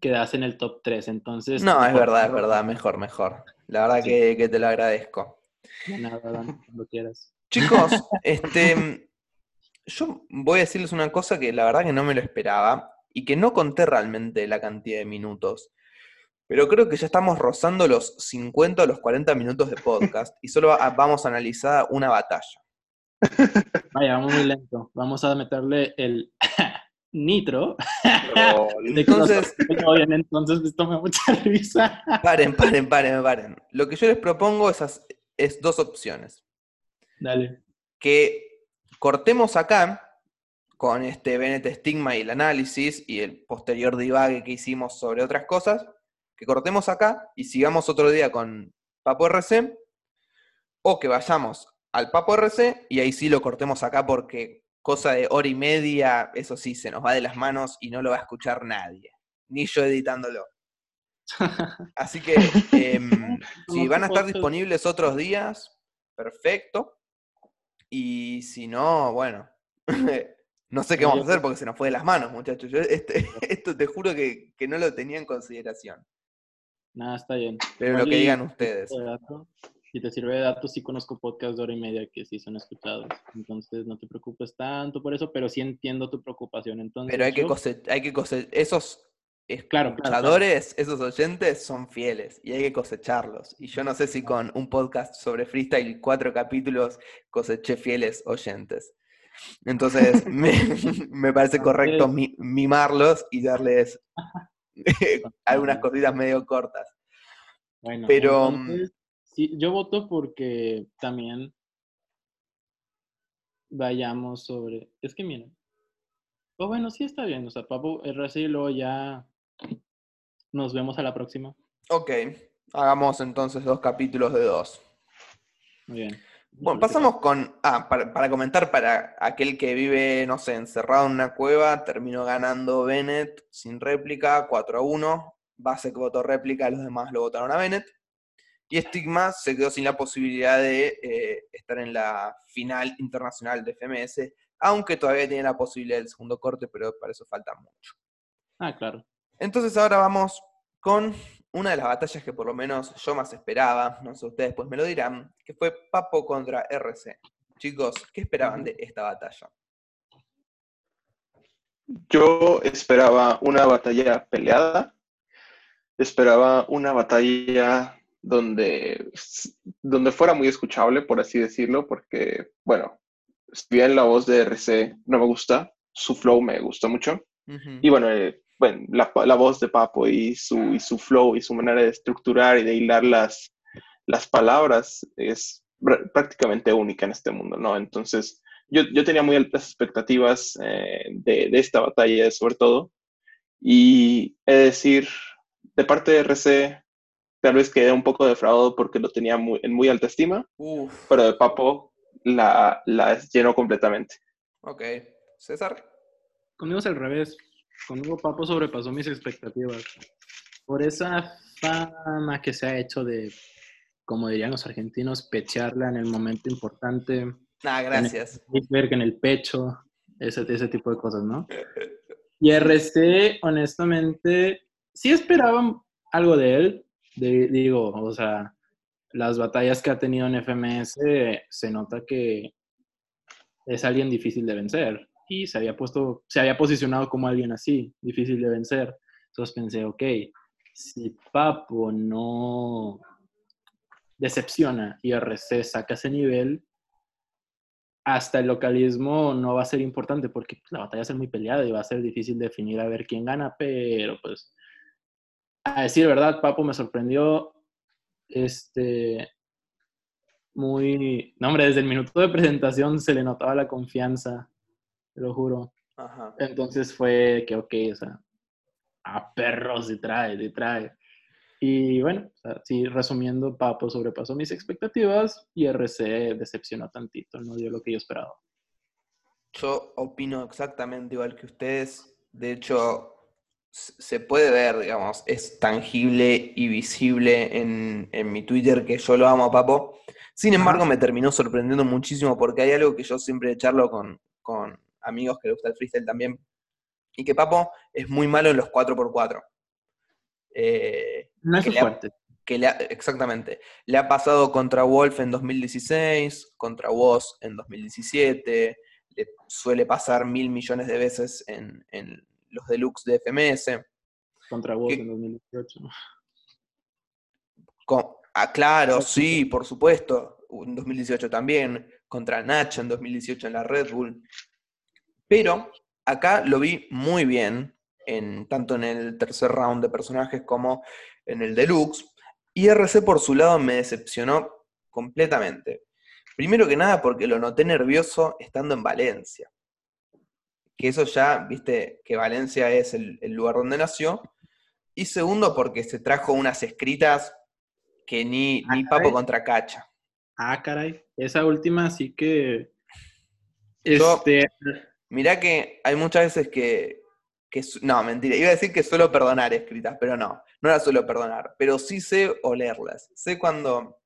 quedas en el top 3. Entonces. No, es verdad, es verdad. Mejor, mejor. La verdad Sí. que, que te lo agradezco. De nada, Dan, cuando quieras. Chicos, este, yo voy a decirles una cosa que la verdad que no me lo esperaba y que no conté realmente la cantidad de minutos. Pero creo que ya estamos rozando los 50 o los 40 minutos de podcast y solo va- vamos a analizar una batalla. Vaya, vamos muy lento. Vamos a meterle el nitro. No, Entonces- entonces esto me mucha risa. Paren, paren, paren, paren. Lo que yo les propongo es, es dos opciones. Dale. que cortemos acá con este Bennett Stigma y el análisis y el posterior divague que hicimos sobre otras cosas, que cortemos acá y sigamos otro día con Papo RC, o que vayamos al Papo RC y ahí sí lo cortemos acá porque cosa de hora y media, eso sí, se nos va de las manos y no lo va a escuchar nadie, ni yo editándolo. Así que em, si van a estar disponibles otros días, perfecto. Y si no, bueno, no sé qué vamos a hacer porque se nos fue de las manos, muchachos. Yo este- esto te juro que, que no lo tenía en consideración. Nada, está bien. Pero lo que digan ustedes. de dato, Si te sirve de datos, sí conozco podcasts de hora y media que sí son escuchados. Entonces no te preocupes tanto por eso, pero sí entiendo tu preocupación. Entonces, Pero hay que cosechar, hay que cose- esos Claro, claro, claro. escuchadores, esos oyentes son fieles y hay que cosecharlos. Y yo no sé si con un podcast sobre freestyle, cuatro capítulos, coseché fieles oyentes. Entonces, me, me parece correcto mi- mimarlos y darles algunas cositas medio cortas. Bueno, Pero, mm, entonces, sí, yo voto porque también vayamos sobre. Es que miren. Pues bueno, sí está bien. O sea, Papu, RC y luego ya nos vemos a la próxima. Ok, hagamos entonces dos capítulos de dos. Muy bien. Bueno, pasamos con. Ah, para, para comentar, para aquel que vive, no sé, encerrado en una cueva, terminó ganando Bennett sin réplica, 4 a 1. Base que votó réplica, los demás lo votaron a Bennett. Y Stigma se quedó sin la posibilidad de eh, estar en la final internacional de FMS, aunque todavía tiene la posibilidad del segundo corte, pero para eso falta mucho. Ah, claro. Entonces ahora vamos con una de las batallas que por lo menos yo más esperaba, no sé, ustedes pues me lo dirán, que fue Papo contra RC. Chicos, ¿qué esperaban de esta batalla? Yo esperaba una batalla peleada, esperaba una batalla donde, donde fuera muy escuchable, por así decirlo, porque, bueno, si bien la voz de RC no me gusta, su flow me gusta mucho. Y bueno, eh, bueno la, la voz de Papo y su, y su flow y su manera de estructurar y de hilar las, las palabras es pr- prácticamente única en este mundo, ¿no? Entonces, yo, yo tenía muy altas expectativas eh, de, de esta batalla, sobre todo. Y he de decir, de parte de RC, tal vez quedé un poco defraudado porque lo tenía muy, en muy alta estima, Uf, pero de Papo la, la llenó completamente. ok. César. Conmigo es al revés. Conmigo Papo sobrepasó mis expectativas. Por esa fama que se ha hecho de, como dirían los argentinos, pecharla en el momento importante, Ah, gracias. iceberg en el pecho, ese, ese tipo de cosas, ¿no? Y RC, honestamente, sí esperaba algo de él. De- digo, o sea, las batallas que ha tenido en FMS se nota que es alguien difícil de vencer. Y se había puesto, se había posicionado como alguien así, difícil de vencer. Entonces pensé, ok, si Papo no decepciona y RC saca ese nivel, hasta el localismo no va a ser importante porque la batalla va a ser muy peleada y va a ser difícil definir a ver quién gana, pero pues a decir verdad, Papo me sorprendió este muy, no hombre, desde el minuto de presentación se le notaba la confianza, te lo juro. Ajá. Entonces fue que ok, o sea, ah, perro, se trae, se trae. Y bueno, sí, resumiendo, Papo sobrepasó mis expectativas y RC decepcionó tantito, no dio lo que yo esperaba. Yo opino exactamente igual que ustedes. De hecho, se puede ver, digamos, es tangible y visible en, mi Twitter que yo lo amo a Papo. Sin embargo, me terminó sorprendiendo muchísimo porque hay algo que yo siempre charlo con, con amigos que le gusta el freestyle también, y que Papo es muy malo en los 4x4. Eh, no es fuerte. que le exactamente. Le ha pasado contra Wolf en 2016, contra Woz en 2017, le suele pasar mil millones de veces en, los deluxe de FMS. Contra Woz en 2018. ah, claro, sí, por supuesto. En 2018 también. Contra Nacho en 2018 en la Red Bull. Pero acá lo vi muy bien, en, tanto en el tercer round de personajes como en el deluxe. Y RC por su lado me decepcionó completamente. Primero que nada porque lo noté nervioso estando en Valencia. Que eso ya, viste, que Valencia es el, lugar donde nació. Y segundo porque se trajo unas escritas que ni, ah, ni papo contra cacha. Ah, caray. Esa última sí que... Este... Mirá que hay muchas veces que, No, mentira. Iba a decir que suelo perdonar escritas, pero no. No las suelo perdonar. Pero sí sé olerlas. Sé cuando...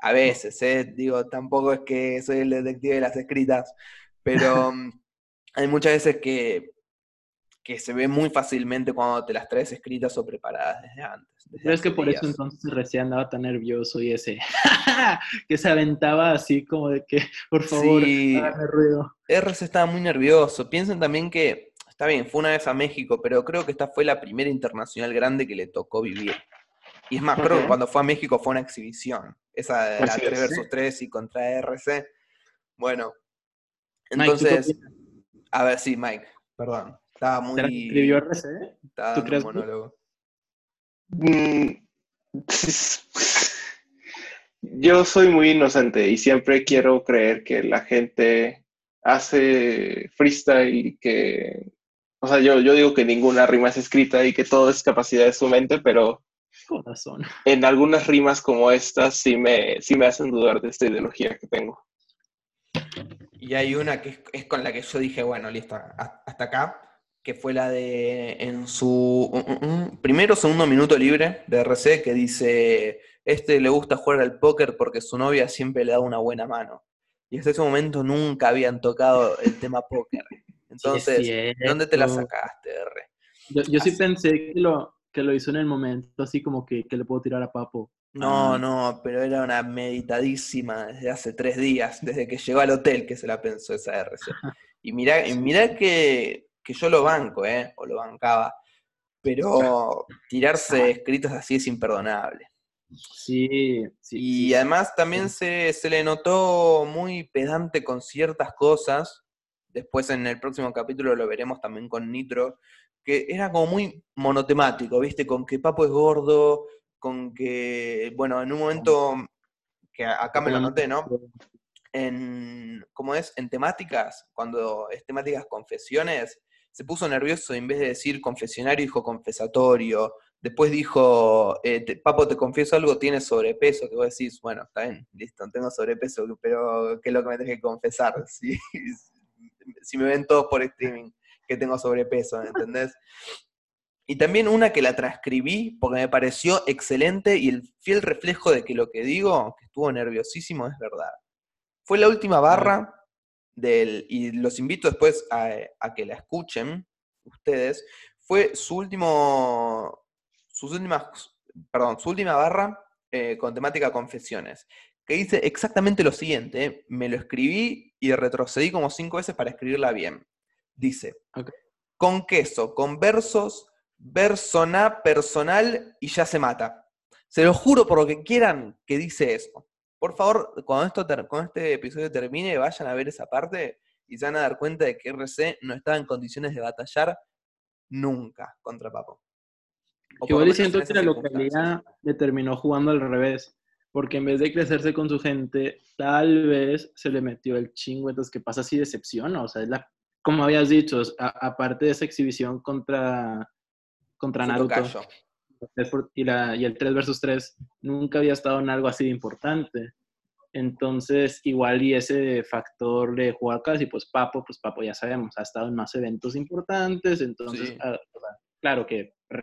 A veces, ¿eh? Digo, tampoco es que soy el detective de las escritas, pero mm, hay muchas veces que, que se ve muy fácilmente cuando te las traes escritas o preparadas desde antes. Desde es que por eso entonces recién andaba tan nervioso y ese que se aventaba así como de que, por favor, sí, ruido. RC estaba muy nervioso. Piensen también que, está bien, fue una vez a México, pero creo que esta fue la primera internacional grande que le tocó vivir. Y es más, creo que cuando fue a México fue una exhibición. Esa de la 3 versus 3 y contra RC. Bueno, entonces, a ver, sí, Mike, perdón. Estaba muy. ¿Te escribió RC? Estaba ¿Tú crees monólogo. Mm, yo soy muy inocente y siempre quiero creer que la gente hace freestyle y que. O sea, yo, yo digo que ninguna rima es escrita y que todo es capacidad de su mente, pero Corazón. En algunas rimas como estas sí me, sí me hacen dudar de esta ideología que tengo. Y hay una que es, con la que yo dije, bueno, listo, hasta acá, que fue la de en su mm, mm, mm, primero segundo minuto libre de RC, que dice, este le gusta jugar al póker porque su novia siempre le da una buena mano. Y hasta ese momento nunca habían tocado el tema póker. Entonces, ¿dónde te la sacaste, R? Yo, yo sí pensé que lo, que lo hizo en el momento, así como que, le puedo tirar a Papo. No, ah. no, pero era una meditadísima desde hace tres días, desde que llegó al hotel que se la pensó esa RC. Y mirá, que, yo lo banco, ¿eh? O lo bancaba. Pero tirarse escritos así es imperdonable. Sí, sí. Y además también Se, se le notó muy pedante con ciertas cosas. Después en el próximo capítulo lo veremos también con Nitro, que era como muy monotemático, ¿viste? Con que Papo es gordo, con que, bueno, en un momento, que acá me lo noté, ¿no? En, ¿cómo es? En temáticas, cuando es temáticas confesiones, se puso nervioso y en vez de decir confesionario dijo confesatorio. Después dijo, eh, Papo, te confieso algo, tienes sobrepeso, que vos decís, bueno, está bien, listo, tengo sobrepeso, pero ¿qué es lo que me tenés que confesar? Si, si me ven todos por streaming que tengo sobrepeso, ¿entendés? Y también una que la transcribí porque me pareció excelente y el fiel reflejo de que lo que digo, que estuvo nerviosísimo, es verdad. Fue la última barra del, y los invito después a, que la escuchen ustedes, fue su último, sus últimas, perdón, su última barra eh, con temática confesiones, que dice exactamente lo siguiente, eh, me lo escribí y retrocedí como cinco veces para escribirla bien. Dice, con queso, con versos, persona, personal y ya se mata. Se lo juro por lo que quieran que dice eso. Por favor, cuando, esto cuando este episodio termine, vayan a ver esa parte y se van a dar cuenta de que RC no estaba en condiciones de batallar nunca contra Papo. Igual que la localidad le terminó jugando al revés, porque en vez de crecerse con su gente, tal vez se le metió el chingo, entonces que pasa si decepciona, o sea, es la como habías dicho, aparte de esa exhibición contra, contra Naruto. tocayo. Y, la, y el 3 versus 3 nunca había estado en algo así de importante. Entonces, igual y ese factor de jugar casi, pues Papo, pues Papo ya sabemos, ha estado en más eventos importantes, entonces, Sí. ah, claro que re-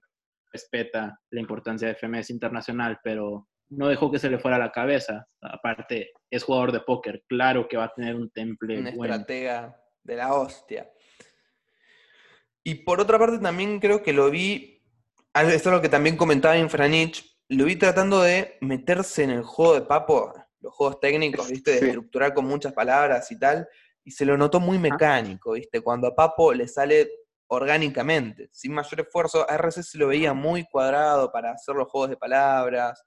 respeta la importancia de FMS internacional, pero no dejó que se le fuera la cabeza. Aparte, es jugador de póker, claro que va a tener un temple Un bueno. estratega de la hostia. Y por otra parte también creo que lo vi, esto es lo que también comentaba Infranich, lo vi tratando de meterse en el juego de Papo, los juegos técnicos, ¿viste? De Sí. estructurar con muchas palabras y tal, y se lo notó muy mecánico, ¿viste? Cuando a Papo le sale orgánicamente, sin mayor esfuerzo, a RC se lo veía muy cuadrado para hacer los juegos de palabras,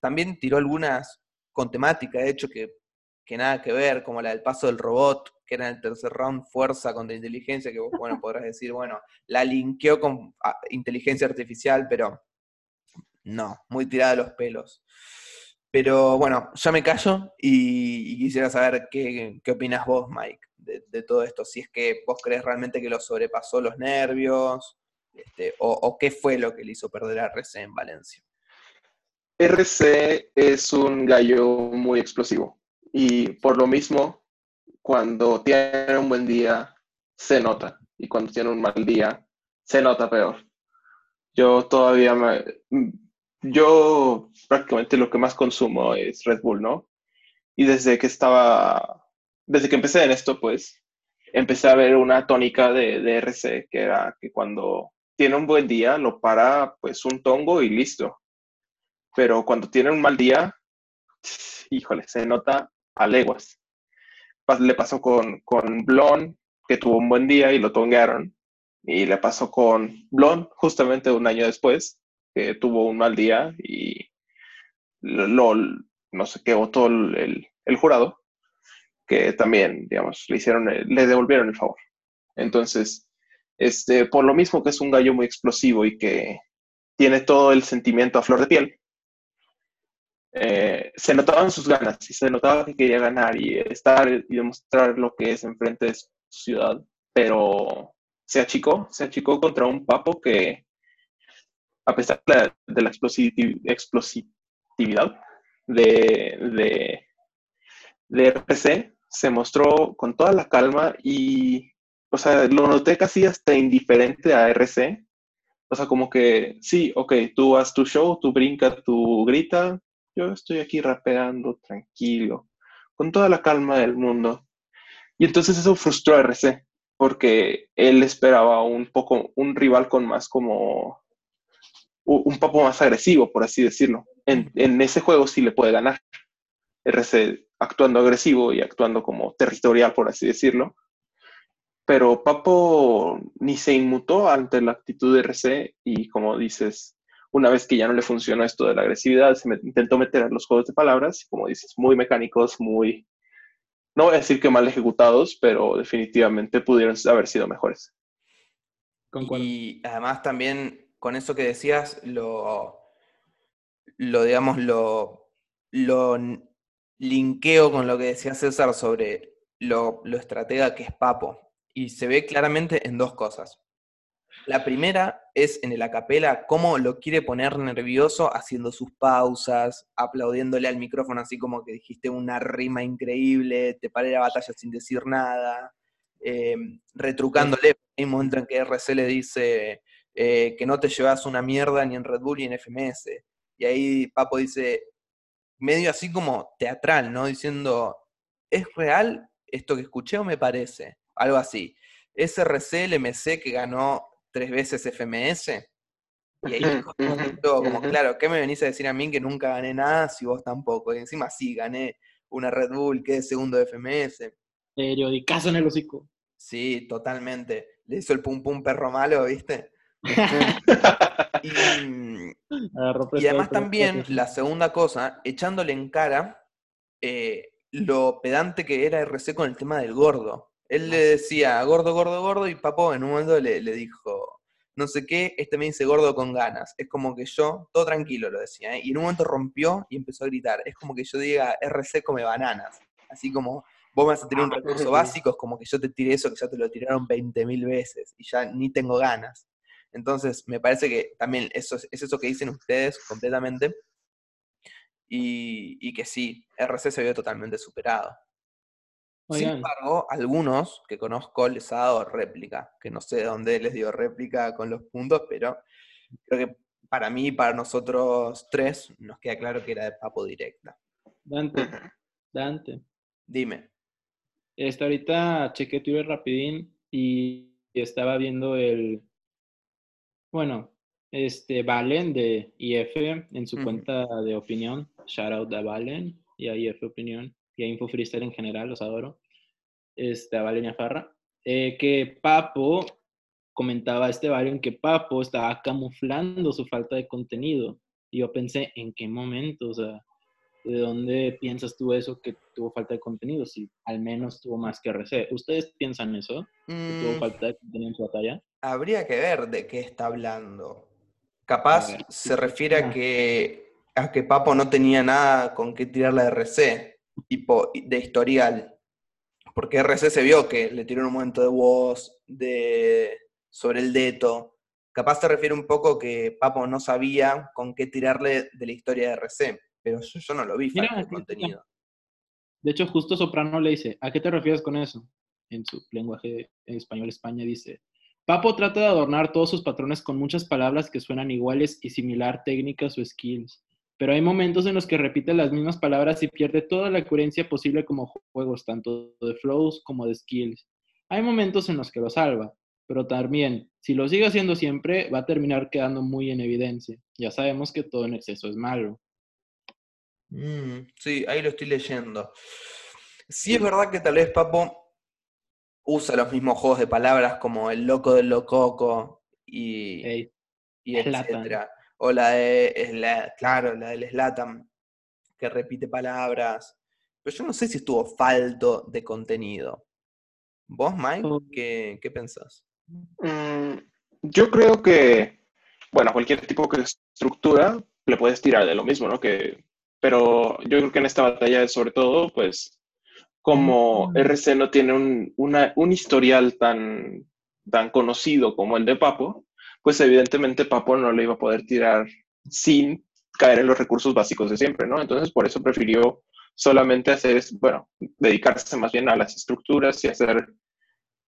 también tiró algunas con temática, de hecho, que, que nada que ver, como la del paso del robot, que era en el tercer round, fuerza contra inteligencia, que vos, bueno, podrás decir, bueno, la linkeó con ah, inteligencia artificial, pero no, muy tirada de los pelos. Pero bueno, ya me callo y, y quisiera saber qué, qué opinas vos, Mike, de, de todo esto. Si es que vos crees realmente que lo sobrepasó los nervios, este, o, o qué fue lo que le hizo perder a RC en Valencia. RC es un gallo muy explosivo y por lo mismo, cuando tiene un buen día, se nota y cuando tiene un mal día, se nota peor. Yo todavía me... Yo prácticamente lo que más consumo es Red Bull, ¿no? Y desde que estaba, desde que empecé en esto, pues, empecé a ver una tónica de, de RC, que era que cuando tiene un buen día, lo para pues un tongo y listo pero cuando tiene un mal día, híjole, se nota a leguas. Le pasó con, con Blon, que tuvo un buen día y lo tonguearon. Y le pasó con Blon, justamente un año después, que tuvo un mal día y lo, no sé qué votó el, el- jurado, que también, digamos, le hicieron, le devolvieron el favor. Entonces, este, por lo mismo que es un gallo muy explosivo y que tiene todo el sentimiento a flor de piel, eh, se notaban sus ganas y se notaba que quería ganar y estar y demostrar lo que es enfrente de su ciudad, pero se achicó, se achicó contra un papo que, a pesar de la, de la de, de, de RPC, se mostró con toda la calma y, o sea, lo noté casi hasta indiferente a RC. O sea, como que, sí, ok, tú haz tu show, tú brincas, tú grita, yo estoy aquí rapeando tranquilo, con toda la calma del mundo. Y entonces eso frustró a RC, porque él esperaba un poco, un rival con más como, un poco más agresivo, por así decirlo. En, en ese juego sí le puede ganar. RC actuando agresivo y actuando como territorial, por así decirlo. Pero Papo ni se inmutó ante la actitud de RC y como dices, una vez que ya no le funcionó esto de la agresividad, se me- intentó meter en los juegos de palabras, como dices, muy mecánicos, muy, no voy a decir que mal ejecutados, pero definitivamente pudieron haber sido mejores. Concuerdo. Y además también con eso que decías, lo, lo digamos, lo, lo linkeo con lo que decía César sobre lo, lo estratega que es Papo. Y se ve claramente en dos cosas. La primera es en el acapela, cómo lo quiere poner nervioso haciendo sus pausas, aplaudiéndole al micrófono así como que dijiste una rima increíble, te paré la batalla sin decir nada, eh, retrucándole. Hay un momento en que RC le dice eh, que no te llevas una mierda ni en Red Bull ni en FMS. Y ahí Papo dice, medio así como teatral, ¿no? Diciendo, ¿es real esto que escuché o me parece? Algo así. Es RC el MC que ganó tres veces FMS. Y ahí dijo, todo como, claro, ¿qué me venís a decir a mí que nunca gané nada si vos tampoco? Y encima sí, gané una Red Bull, quedé segundo de FMS. Periodicazo en el hocico. Sí, totalmente. Le hizo el pum pum perro malo, ¿viste? Y, Agarró y además también, la segunda cosa, echándole en cara eh, lo pedante que era RC con el tema del gordo. Él le decía gordo, gordo, gordo, y Papo en un momento le, le dijo, no sé qué, este me dice gordo con ganas. Es como que yo, todo tranquilo lo decía, ¿eh? y en un momento rompió y empezó a gritar. Es como que yo diga RC come bananas. Así como vos me vas a tirar un recurso básico, es como que yo te tiré eso que ya te lo tiraron 20.000 veces y ya ni tengo ganas. Entonces, me parece que también eso es, es eso que dicen ustedes completamente. Y, y que sí, RC se vio totalmente superado. Sin embargo, algunos que conozco les ha dado réplica, que no sé de dónde les dio réplica con los puntos, pero creo que para mí, para nosotros tres, nos queda claro que era de papo directa. Dante, Dante. Dime. Este, ahorita chequé Twitter rapidín y estaba viendo el, bueno, este Valen de IF en su cuenta de opinión. Shout out a Valen y a IF Opinión y a Info Freestyle en general, los adoro. Este, a Valen y a Farra. eh, que Papo comentaba este Valen que Papo estaba camuflando su falta de contenido. Y yo pensé, ¿en qué momento? O sea, ¿de dónde piensas tú eso que tuvo falta de contenido? Si al menos tuvo más que RC. ¿Ustedes piensan eso? ¿Que tuvo Mm, falta de contenido en su batalla? habría que ver de qué está hablando. Capaz se ¿qué refiere a que, a que Papo no tenía nada con qué tirar la RC, tipo de historial. Porque RC se vio que le tiró un momento de voz, de, sobre el deto. Capaz se refiere un poco que Papo no sabía con qué tirarle de la historia de RC, pero yo, yo no lo vi Mira, está. contenido. De hecho, justo Soprano le dice, ¿a qué te refieres con eso? En su lenguaje en español España dice, Papo trata de adornar todos sus patrones con muchas palabras que suenan iguales y similar técnicas o skills, pero hay momentos en los que repite las mismas palabras y pierde toda la coherencia posible como juegos, tanto de flows como de skills. Hay momentos en los que lo salva, pero también, si lo sigue haciendo siempre, va a terminar quedando muy en evidencia. Ya sabemos que todo en exceso es malo. Mm, sí, ahí lo estoy leyendo. Sí es verdad que tal vez Papo usa los mismos juegos de palabras como el loco del lococo y, y etcétera. O la de, Sla- claro, la del Slatan, que repite palabras. Pero yo no sé si estuvo falto de contenido. ¿Vos, Mike? Oh. ¿Qué, qué pensás? Mm, yo creo que, bueno, cualquier tipo de estructura le puedes tirar de lo mismo, ¿no? Que, pero yo creo que en esta batalla sobre todo, pues, como Mm. RC no tiene un, una- un historial tan, tan conocido como el de Papo, pues evidentemente Papo no le iba a poder tirar sin caer en los recursos básicos de siempre, ¿no? Entonces por eso prefirió solamente hacer, es- bueno, dedicarse más bien a las estructuras y hacer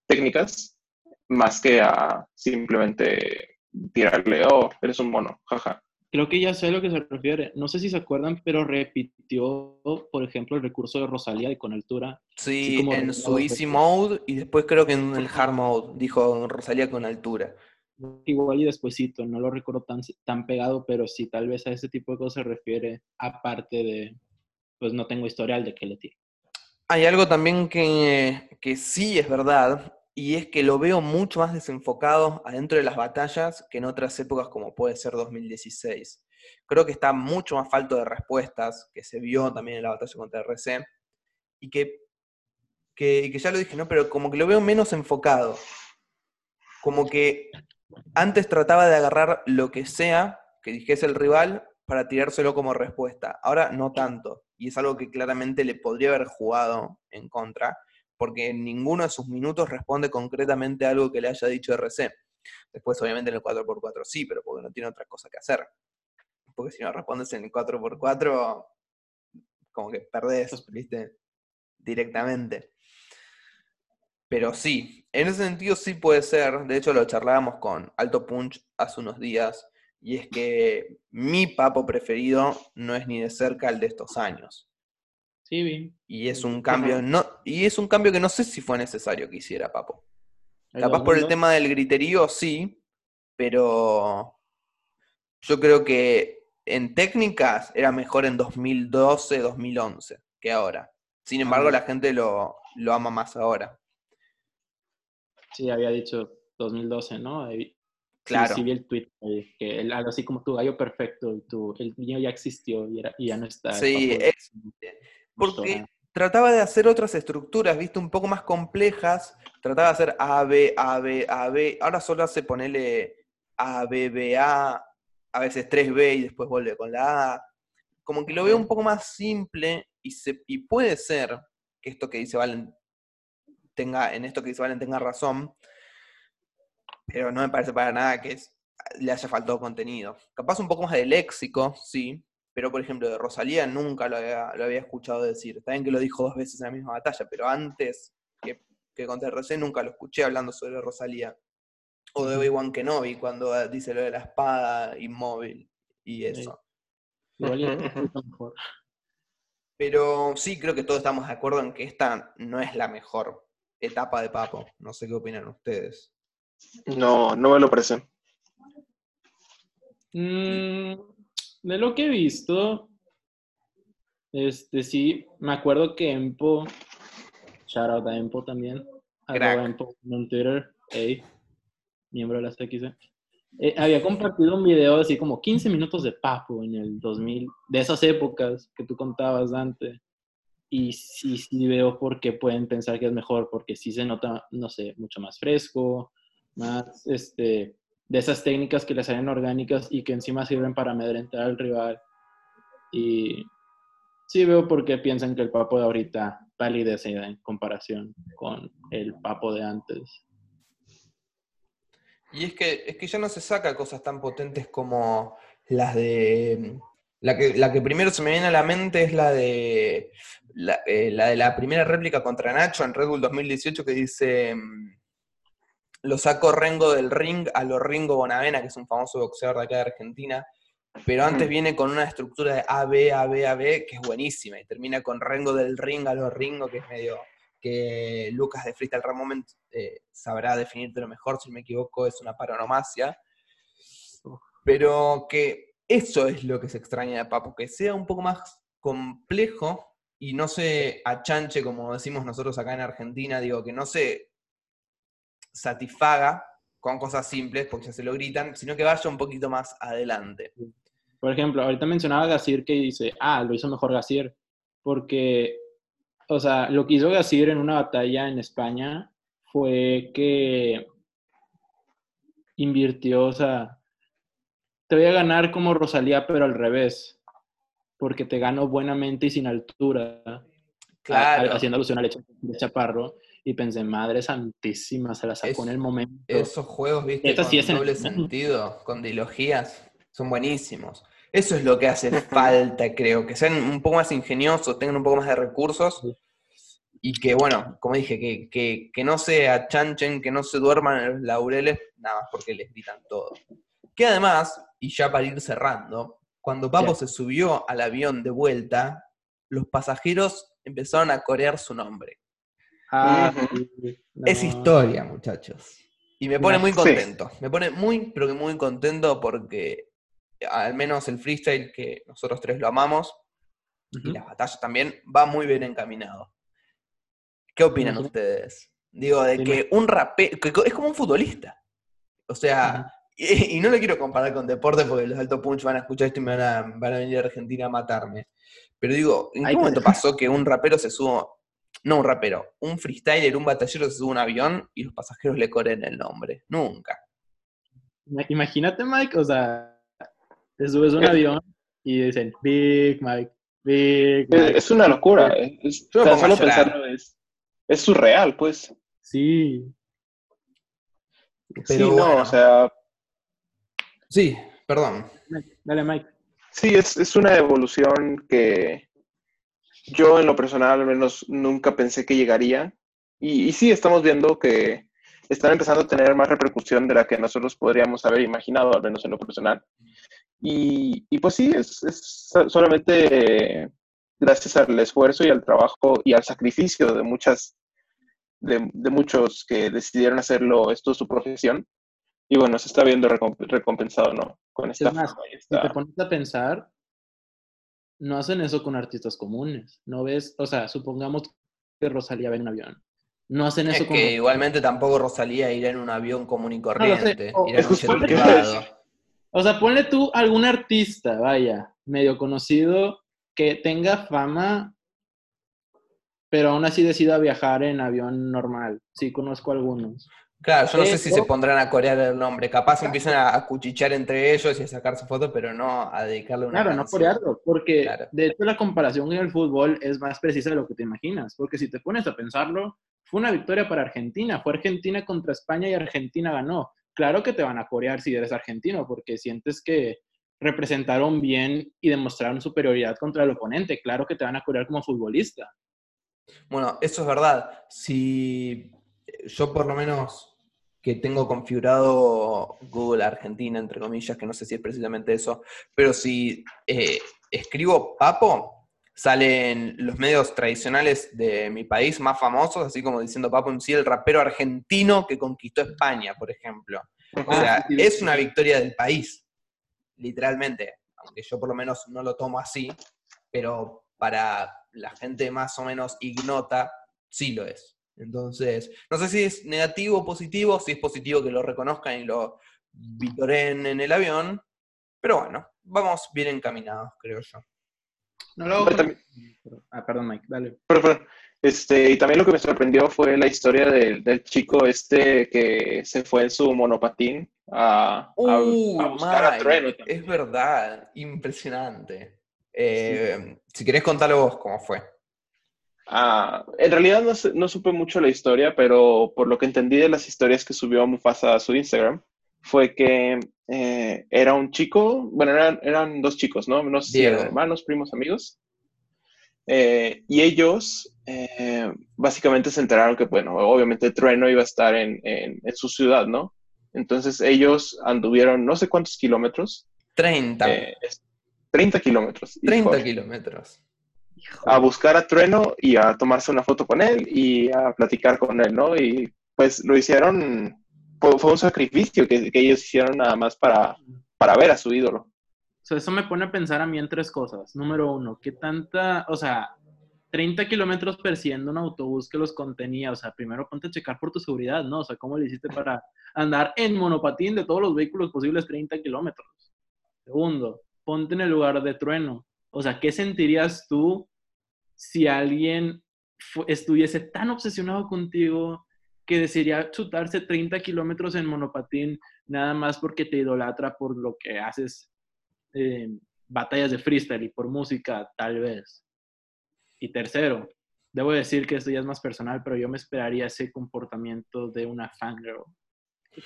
técnicas más que a simplemente tirarle, oh, eres un mono, jaja. Creo que ya sé a lo que se refiere. No sé si se acuerdan, pero repitió, por ejemplo, el recurso de Rosalía de con altura. Sí, como en su easy después. mode y después creo que en el hard mode, dijo Rosalía con altura. Igual y despuesito, no lo recuerdo tan, tan pegado, pero sí, tal vez a ese tipo de cosas se refiere, aparte de, pues no tengo historial de que le tiro. Hay algo también que, que sí es verdad, y es que lo veo mucho más desenfocado adentro de las batallas que en otras épocas como puede ser 2016. Creo que está mucho más falto de respuestas, que se vio también en la batalla contra RC, y que, que, que ya lo dije, ¿no? Pero como que lo veo menos enfocado. Como que antes trataba de agarrar lo que sea que dijese el rival para tirárselo como respuesta. Ahora no tanto. Y es algo que claramente le podría haber jugado en contra, porque en ninguno de sus minutos responde concretamente a algo que le haya dicho RC. Después, obviamente, en el 4x4 sí, pero porque no tiene otra cosa que hacer. Porque si no respondes en el 4x4, como que perdés, ¿viste? Directamente. Pero sí, en ese sentido sí puede ser. De hecho, lo charlábamos con Alto Punch hace unos días. Y es que mi papo preferido no es ni de cerca el de estos años. Sí, bien. Y es un cambio, no, y es un cambio que no sé si fue necesario que hiciera Papo. Capaz por el 2002, tema del griterío, sí, pero yo creo que en técnicas era mejor en 2012, 2011 que ahora. Sin embargo, la gente lo, lo ama más ahora. Sí, había dicho 2012, ¿no? Sí, Claro. Sí, vi el tweet, que el- algo así como tu gallo perfecto y tu, el niño ya existió y, era- y ya no está. Sí, es- porque trataba de hacer otras estructuras, viste, un poco más complejas. Trataba de hacer A, B, A, B, A, B. Ahora solo hace ponerle A, B, B, A, a veces 3B y después vuelve con la A. Como que lo veo un poco más simple y, se, y puede ser que esto que dice Valen tenga, en esto que dice Valen tenga razón, pero no me parece para nada que es le haya faltado contenido. Capaz un poco más de léxico, sí, pero por ejemplo de Rosalía nunca lo había, lo había escuchado decir. Está bien que lo dijo dos veces en la misma batalla, pero antes que, que conté recién nunca lo escuché hablando sobre Rosalía. O de Obi-Wan Kenobi cuando dice lo de la espada inmóvil y eso. Pero sí creo que todos estamos de acuerdo en que esta no es la mejor etapa de Papo. No sé qué opinan ustedes. No, no me lo parece. Mm, de lo que he visto, este sí, me acuerdo que Empo, shout out a Empo también, Crack. Empo en Twitter, ey, miembro de la CX, eh, había compartido un video así como 15 minutos de Papo en el 2000, de esas épocas que tú contabas, Dante. Y sí, sí veo por qué pueden pensar que es mejor, porque sí se nota, no sé, mucho más fresco, más, este, de esas técnicas que le salen orgánicas y que encima sirven para amedrentar al rival. Y sí veo por qué piensan que el papo de ahorita validece en comparación con el papo de antes. Y es que, es que ya no se saca cosas tan potentes como las de. La que, la que primero se me viene a la mente es la de. La, eh, la de la primera réplica contra Nacho en Red Bull 2018 que dice. mm, Lo sacó Rengo del ring a lo Ringo Bonavena, que es un famoso boxeador de acá de Argentina. Pero antes Mm. viene con una estructura de AB, AB, AB, que es buenísima. Y termina con Rengo del ring a lo Ringo, que es medio que Lucas de Freestyle Rap Moment eh, sabrá definírtelo mejor, si me equivoco, es una paronomasia. Pero que eso es lo que se extraña de Papo, que sea un poco más complejo y no se achanche, como decimos nosotros acá en Argentina, digo, que no se satisfaga con cosas simples, porque ya se lo gritan, sino que vaya un poquito más adelante. Por ejemplo, ahorita mencionaba a Gasir que dice, ah, lo hizo mejor Gasir, porque, o sea, lo que hizo Gasir en una batalla en España fue que invirtió, o sea, te voy a ganar como Rosalía, pero al revés, porque te gano buenamente y sin altura, Claro. a- haciendo alusión al hecho de Chaparro, y pensé, madre santísima, se la sacó Es- en el momento. Esos juegos, viste, con sí es en- doble sentido, con dilogías, son buenísimos. Eso es lo que hace falta, creo, que sean un poco más ingeniosos, tengan un poco más de recursos y que, bueno, como dije, que, que, que no se achanchen, que no se duerman en los laureles, nada más porque les gritan todo. Que además, y ya para ir cerrando, cuando Papo se subió al avión de vuelta, los pasajeros empezaron a corear su nombre. Ah, Es no. historia, muchachos. Y me pone muy Sí. contento. Me pone muy, pero que muy contento porque al menos el freestyle que nosotros tres lo amamos y las batallas también va muy bien encaminado. ¿Qué opinan ustedes? Digo, de Dime. que un rapero, es como un futbolista. O sea, y, y no lo quiero comparar con deporte porque los Alto Punch van a escuchar esto y me van a, van a venir a Argentina a matarme. Pero digo, ¿en qué Ay, qué- momento pasó que un rapero se suba, no un rapero, un freestyler, un batallero se sube a un avión y los pasajeros le corren el nombre? Nunca. Ima- Imagínate, Mike, o sea, te subes a un Eh. avión y dicen, Big Mike, Big Es, Mike. es una locura. eh. Es, Yo me tan pongo a solo llorar. pensarlo es, es surreal, pues. Sí, Pero sí, no, bueno. o sea, Sí, perdón. dale, Mike. sí, es, es una evolución que yo en lo personal al menos nunca pensé que llegaría. Y, y sí, estamos viendo que están empezando a tener más repercusión de la que nosotros podríamos haber imaginado, al menos en lo personal. Y, y pues sí, es, es solamente gracias al esfuerzo y al trabajo y al sacrificio de muchas, de, de muchos que decidieron hacerlo esto su profesión. Y bueno, se está viendo recomp- recompensado, ¿no? Con esta Es más, fama Si te pones a pensar, no hacen eso con artistas comunes. ¿No ves? O sea, supongamos que Rosalía va en un avión. No hacen eso Es con. que igualmente tampoco Rosalía irá en un avión común y corriente, O- irá en un jet privado. O sea, ponle tú algún artista, vaya, medio conocido, que tenga fama, pero aún así decida viajar en avión normal. Sí, conozco algunos. Claro, yo no sé si se pondrán a corear el nombre. Capaz empiezan a, a cuchichear entre ellos y a sacarse fotos, pero no a dedicarle una Claro, no corearlo, porque Claro. de hecho la comparación en el fútbol es más precisa de lo que te imaginas, porque si te pones a pensarlo, fue una victoria para Argentina, fue Argentina contra España y Argentina ganó. claro que te van a corear si eres argentino, porque sientes que representaron bien y demostraron superioridad contra el oponente. Claro que te van a corear como futbolista. Bueno, eso es verdad. Si yo por lo menos que tengo configurado Google Argentina, entre comillas, que no sé si es precisamente eso, pero si eh, escribo Papo, salen los medios tradicionales de mi país más famosos, así como diciendo Papo en sí, el rapero argentino que conquistó España, por ejemplo. O sea, es una victoria del país, literalmente, aunque yo por lo menos no lo tomo así, pero para la gente más o menos ignota, sí lo es. Entonces, no sé si es negativo o positivo, si es positivo que lo reconozcan y lo vitoren en el avión, pero bueno, vamos bien encaminados, creo yo. No lo Ah, perdón, Mike, dale. Este, y también lo que me sorprendió fue la historia del, chico este que se fue en su monopatín a, uh, buscar a Trueno. Es verdad, impresionante. Eh, si querés contarlo vos, ¿cómo fue? Ah, en realidad no, supe mucho la historia, pero por lo que entendí de las historias que subió Mufasa a su Instagram, fue que eh, era un chico, bueno, eran, dos chicos, ¿no? Unos hermanos, primos, amigos. Eh, y ellos eh, básicamente se enteraron que, bueno, obviamente Trueno iba a estar en, en, su ciudad, ¿no? Entonces ellos anduvieron no sé cuántos kilómetros. 30. 30 kilómetros. 30 kilómetros a buscar a Trueno y a tomarse una foto con él y a platicar con él, ¿no? Y pues lo hicieron, fue, un sacrificio que, ellos hicieron nada más para, para ver a su ídolo. O eso me pone a pensar a mí en tres cosas. Número uno, ¿qué tanta, o sea, 30 kilómetros persiguiendo un autobús que los contenía? O sea, primero ponte a checar por tu seguridad, ¿no? O sea, ¿cómo le hiciste para andar en monopatín de todos los vehículos posibles 30 kilómetros? Segundo, ponte en el lugar de trueno. O sea, ¿qué sentirías tú si alguien estuviese tan obsesionado contigo que desearía chutarse 30 kilómetros en monopatín nada más porque te idolatra por lo que haces en batallas de freestyle y por música, tal vez? Y tercero, debo decir que esto ya es más personal, pero yo me esperaría ese comportamiento de una fangirl.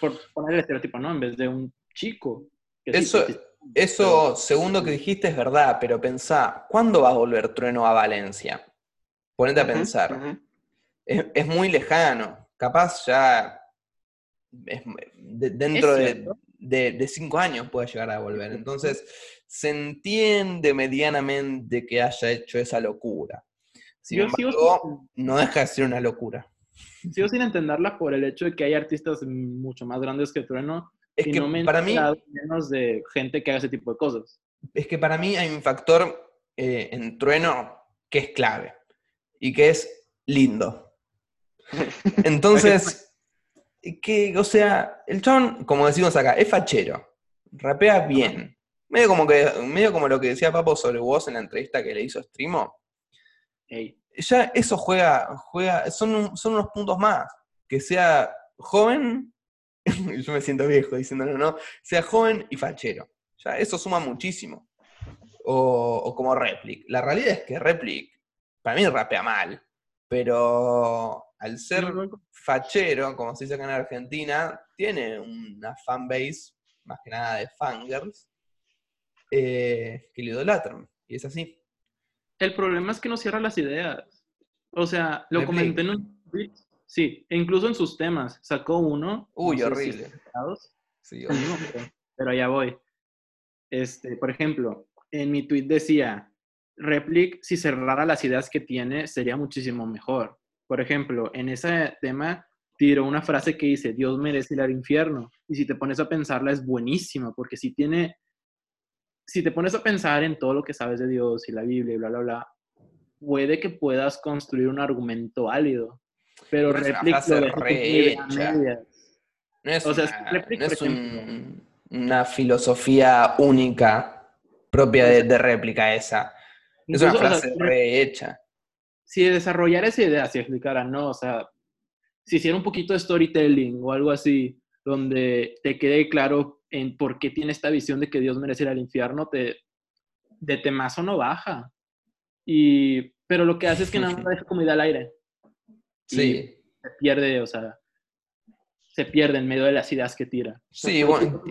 Por poner el estereotipo, ¿no? En vez de un chico. Eso, eso segundo que dijiste es verdad, pero pensá, ¿cuándo va a volver Trueno a Valencia? Ponete a pensar. es, muy lejano. Capaz ya dentro de, cinco años puede llegar a volver. Entonces, se entiende medianamente que haya hecho esa locura. Sin embargo, no deja de ser una locura. Sigo sin entenderla por el hecho de que hay artistas mucho más grandes que Trueno es que para mí menos de gente que haga ese tipo de cosas. Es que para mí hay un factor eh, en Trueno que es clave y que es lindo. Entonces, que, o sea, el chabón, como decimos acá, es fachero, rapea bien. Medio como, que, medio como lo que decía Papo sobre vos en la entrevista que le hizo Streamo. Ya eso juega, juega son, son unos puntos más. Que sea joven, yo me siento viejo diciéndolo, ¿no? Sea joven y fachero. Ya, eso suma muchísimo. O, como Replic. La realidad es que Replic, para mí rapea mal, pero al ser fachero, como se dice acá en Argentina, tiene una fanbase, más que nada de fangirls, eh, que le idolatran. Y es así. El problema es que no cierra las ideas. O sea, lo comenté en un tweet Sí, e incluso en sus temas. Sacó uno. Uy, horrible. sí, pero, ya voy. Este, por ejemplo, en mi tweet decía, Replic, si cerrara las ideas que tiene, sería muchísimo mejor. Por ejemplo, en ese tema tiró una frase que dice, Dios merece ir al infierno. Y si te pones a pensarla, es buenísima, porque si tiene, si te pones a pensar en todo lo que sabes de Dios y la Biblia y bla, bla, bla, puede que puedas construir un argumento válido. Pero Replic No es, una, filosofía única propia de, réplica esa. Es una frase rehecha. Si desarrollara esa idea, si explicara, no, o sea, si hiciera un poquito de storytelling o algo así, donde te quede claro en por qué tiene esta visión de que Dios merece ir al infierno, te, de temazo no baja. Y, pero lo que hace es que nada más deja comida al aire. Sí. Se pierde, o sea, se pierde en medio de las ideas que tira. Sí, igual,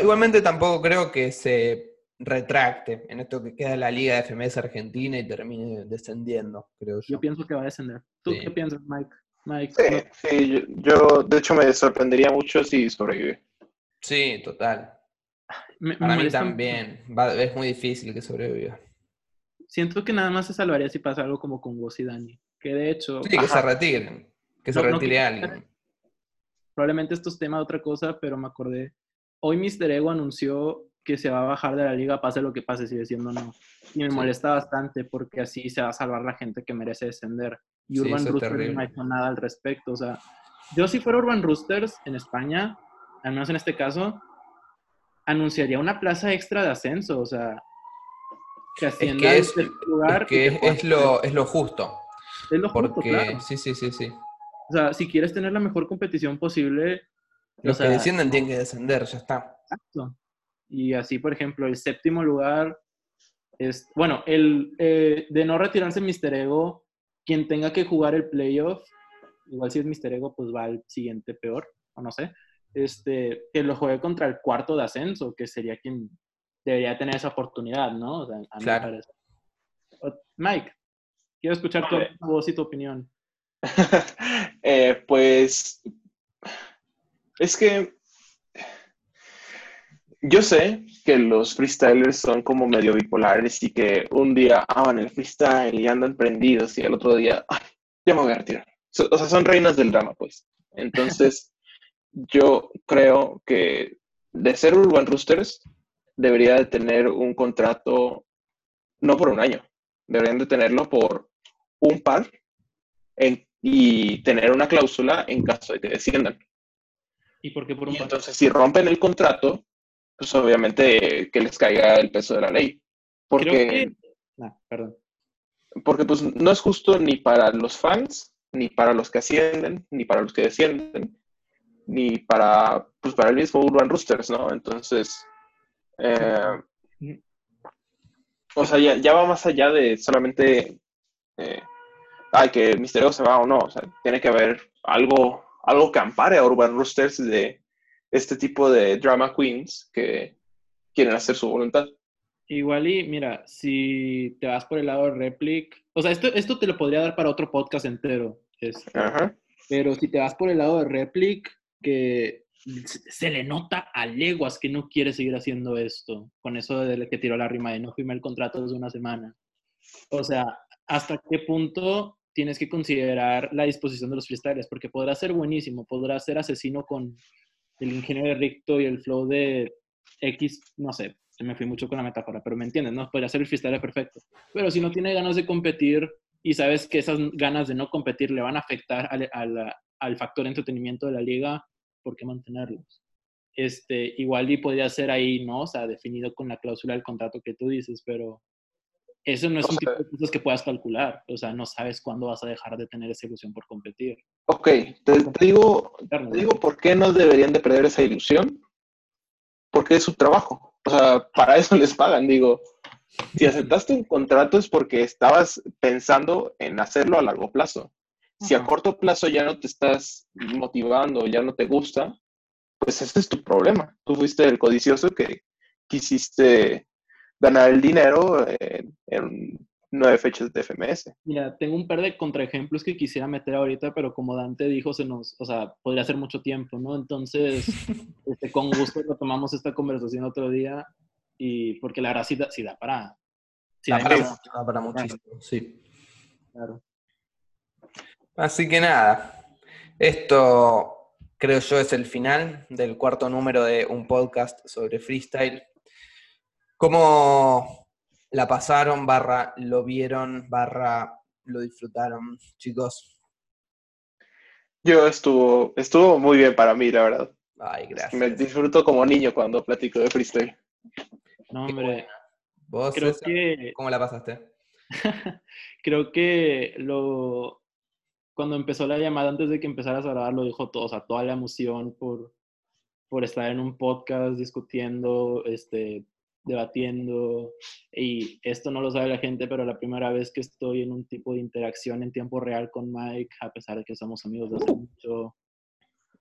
igualmente tampoco creo que se retracte en esto que queda la Liga de FMS Argentina y termine descendiendo, creo yo. Yo pienso que va a descender. ¿Tú Sí. qué piensas, Mike? Mike, Sí, no- sí, yo, yo, de hecho me sorprendería mucho si sobrevive. Sí, total. me- me Para mí también. Va- es muy difícil que sobreviva. Siento que nada más se salvaría si pasa algo como con Woz y Dani. Que de hecho, Sí, que se retiren. Que se No, no retire que- alguien. probablemente esto es tema de otra cosa, pero me acordé. Hoy Mr. Ego anunció que se va a bajar de la liga, pase lo que pase, sigue siendo no. Y me Sí. molesta bastante porque así se va a salvar la gente que merece descender. Y Urban Roosters no ha hecho nada al respecto. O sea, yo si fuera Urban Roosters en España, al menos en este caso, anunciaría una plaza extra de ascenso. O sea, que ascienda que al es- tercer lugar Es que es lo, es lo justo. Es lo justo, Porque, claro. sí, sí, sí, sí. O sea, si quieres tener la mejor competición posible, Los o sea, que descienden tienen que descender, ya está. Exacto. Y así, por ejemplo, el séptimo lugar es, bueno, el eh, de no retirarse Mr. Ego, quien tenga que jugar el playoff, igual si es Mr. Ego, pues va al siguiente peor, o no sé, este, que lo juegue contra el cuarto de ascenso, que sería quien debería tener esa oportunidad, ¿no? O sea, a mí me Claro. parece. O- Mike, quiero escuchar tu, Vale. voz y tu opinión. Eh, pues es que yo sé que los freestylers son como medio bipolares y que un día aman el freestyle y andan prendidos y el otro día, ay, ya me voy a retirar. So- o sea, son reinas del drama, pues. Entonces, yo creo que de ser Urban Roosters debería de tener un contrato no por un año, deberían de tenerlo por un par en- y tener una cláusula en caso de que desciendan. ¿Y por qué por un Y par? entonces, si rompen el contrato, pues obviamente que les caiga el peso de la ley. Porque, que... Ah, perdón. porque pues no es justo ni para los fans, ni para los que ascienden, ni para los que descienden, ni para, pues, para el mismo Urban Roosters, ¿no? Entonces, eh, o sea, ya, ya va más allá de solamente, eh, ay, que Misterio se va o no, o sea, tiene que haber algo, algo que ampare a Urban Roosters de este tipo de drama queens que quieren hacer su voluntad. Igual y, mira, si te vas por el lado de Replic, o sea, esto, esto te lo podría dar para otro podcast entero, este, Ajá. pero si te vas por el lado de Replic, que se le nota a leguas que no quiere seguir haciendo esto, con eso de que tiró la rima de no firmé el contrato desde una semana. O sea, ¿hasta qué punto tienes que considerar la disposición de los freestylers? Porque podrá ser buenísimo, podrá ser asesino con el ingeniero de Ricto y el flow de X, no sé, se me fui mucho con la metáfora, pero me entiendes, ¿no? Podría ser el freestyler perfecto. Pero si no tiene ganas de competir y sabes que esas ganas de no competir le van a afectar al, al- al factor entretenimiento de la liga, ¿por qué mantenerlos? Este, igual y podría ser ahí, ¿no? O sea, definido con la cláusula del contrato que tú dices, pero eso no es O un sea- tipo de cosas que puedas calcular. O sea, no sabes cuándo vas a dejar de tener esa ilusión por competir. Ok, te, te digo, te digo por qué no deberían de perder esa ilusión. Porque es su trabajo. O sea, para eso les pagan. Digo, si aceptaste un contrato es porque estabas pensando en hacerlo a largo plazo. Si a corto plazo ya no te estás motivando, ya no te gusta, pues ese es tu problema. Tú fuiste el codicioso que quisiste ganar el dinero en, en nueve fechas de FMS. Mira, tengo un par de contraejemplos que quisiera meter ahorita, pero como Dante dijo, se nos, o sea, podría ser mucho tiempo, ¿no? Entonces, este, con gusto retomamos esta conversación otro día y porque la verdad sí da, sí da para... sí Da da para, para- mucho, da para muchísimo, sí. claro. Así que nada, esto creo yo es el final del cuarto número de un podcast sobre freestyle. ¿Cómo la pasaron, barra lo vieron, barra lo disfrutaron, chicos? Yo estuvo, estuvo muy bien para mí, la verdad. Ay, Me gracias. disfruto como niño cuando platico de freestyle. No, hombre. ¿Vos, creo César, que, cómo la pasaste? creo que lo... Cuando empezó la llamada, antes de que empezaras a grabar, lo dijo todo, o sea, toda la emoción por, por estar en un podcast discutiendo, este, debatiendo, y esto no lo sabe la gente, pero la primera vez que estoy en un tipo de interacción en tiempo real con Mike, a pesar de que somos amigos desde hace mucho,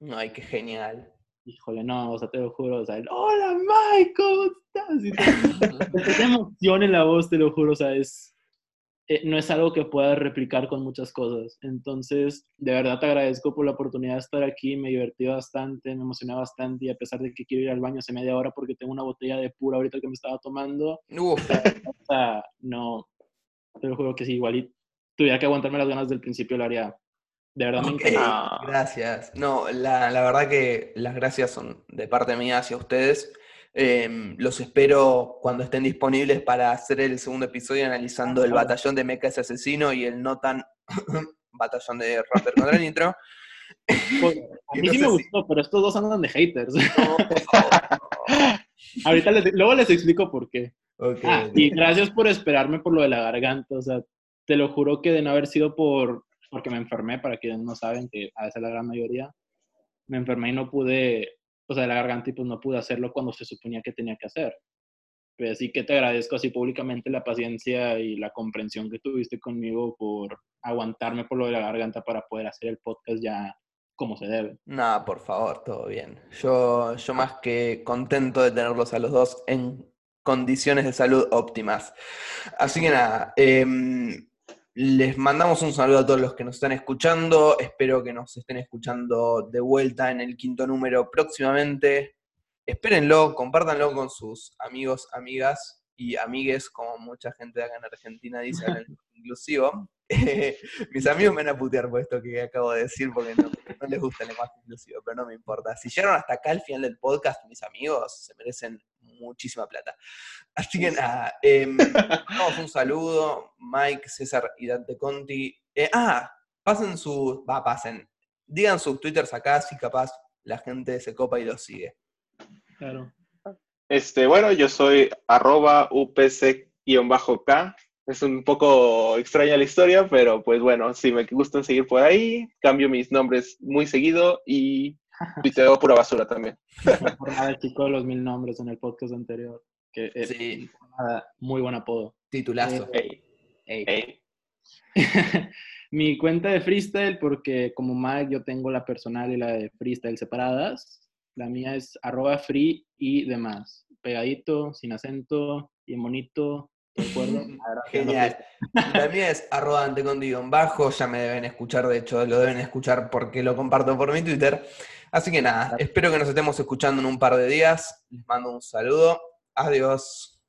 Ay, qué genial. Híjole, no, o sea, te lo juro, o sea, el, hola Mike, ¿cómo estás? Y te, te emoción en la voz, te lo juro, o sea, es, eh, no es algo que puedas replicar con muchas cosas. Entonces, de verdad te agradezco por la oportunidad de estar aquí, me divertí bastante, me emocioné bastante y a pesar de que quiero ir al baño hace media hora porque tengo una botella de pura ahorita que me estaba tomando, o sea, no, te lo juro que sí, igual y tuviera que aguantarme las ganas del principio lo haría. De verdad me encanta. Gracias. No, la, la verdad que las gracias son de parte mía hacia ustedes. Em, los espero cuando estén disponibles para hacer el segundo episodio analizando el batallón de Mecha ese asesino y el no tan batallón de Rapper contra Nitro. Pues, a mí sí me gustó, pero estos dos andan de haters. Ahorita luego les explico por qué. Ah, y gracias por esperarme por lo de la garganta. O sea, te lo juro que de no haber sido por porque me enfermé, para quienes no saben, que a veces la gran mayoría, me enfermé y no pude o de la garganta y pues no pude hacerlo cuando se suponía que tenía que hacer. Pero sí que te agradezco así públicamente la paciencia y la comprensión que tuviste conmigo por aguantarme por lo de la garganta para poder hacer el podcast ya como se debe. Nada, por favor, todo bien. Yo, yo más que contento de tenerlos a los dos en condiciones de salud óptimas. Así que nada, eh, les mandamos un saludo a todos los que nos están escuchando. Espero que nos estén escuchando de vuelta en el quinto número próximamente. Espérenlo, compártanlo con sus amigos, amigas y amigues, como mucha gente de acá en Argentina dice inclusivo. mis amigos me van a putear por esto que acabo de decir porque no, les gusta el lenguaje inclusivo, pero no me importa. Si llegaron hasta acá al final del podcast, mis amigos se merecen muchísima plata. Así que nada, eh, un saludo, Mike, César y Dante Conti. Eh, ah, pasen su, va, pasen, digan sus twitters acá si capaz la gente se copa y los sigue. Claro. Este, bueno, yo soy arroba upc-k. Es un poco extraña la historia, pero pues bueno, si me gustan seguir por ahí, cambio mis nombres muy seguido y tuiteo pura basura también. Por nada, chico, los mil nombres en el podcast anterior. Que es sí. muy buen apodo. Titulazo. Mi cuenta de freestyle, porque como Mike yo tengo la personal y la de freestyle separadas. La mía es arroba free y demás. Pegadito, sin acento, y bonito, ¿de acuerdo? Genial. La mía es arroba en bajo, ya me deben escuchar, de hecho lo deben escuchar porque lo comparto por mi Twitter. Así que nada, espero que nos estemos escuchando en un par de días. Les mando un saludo. Adiós.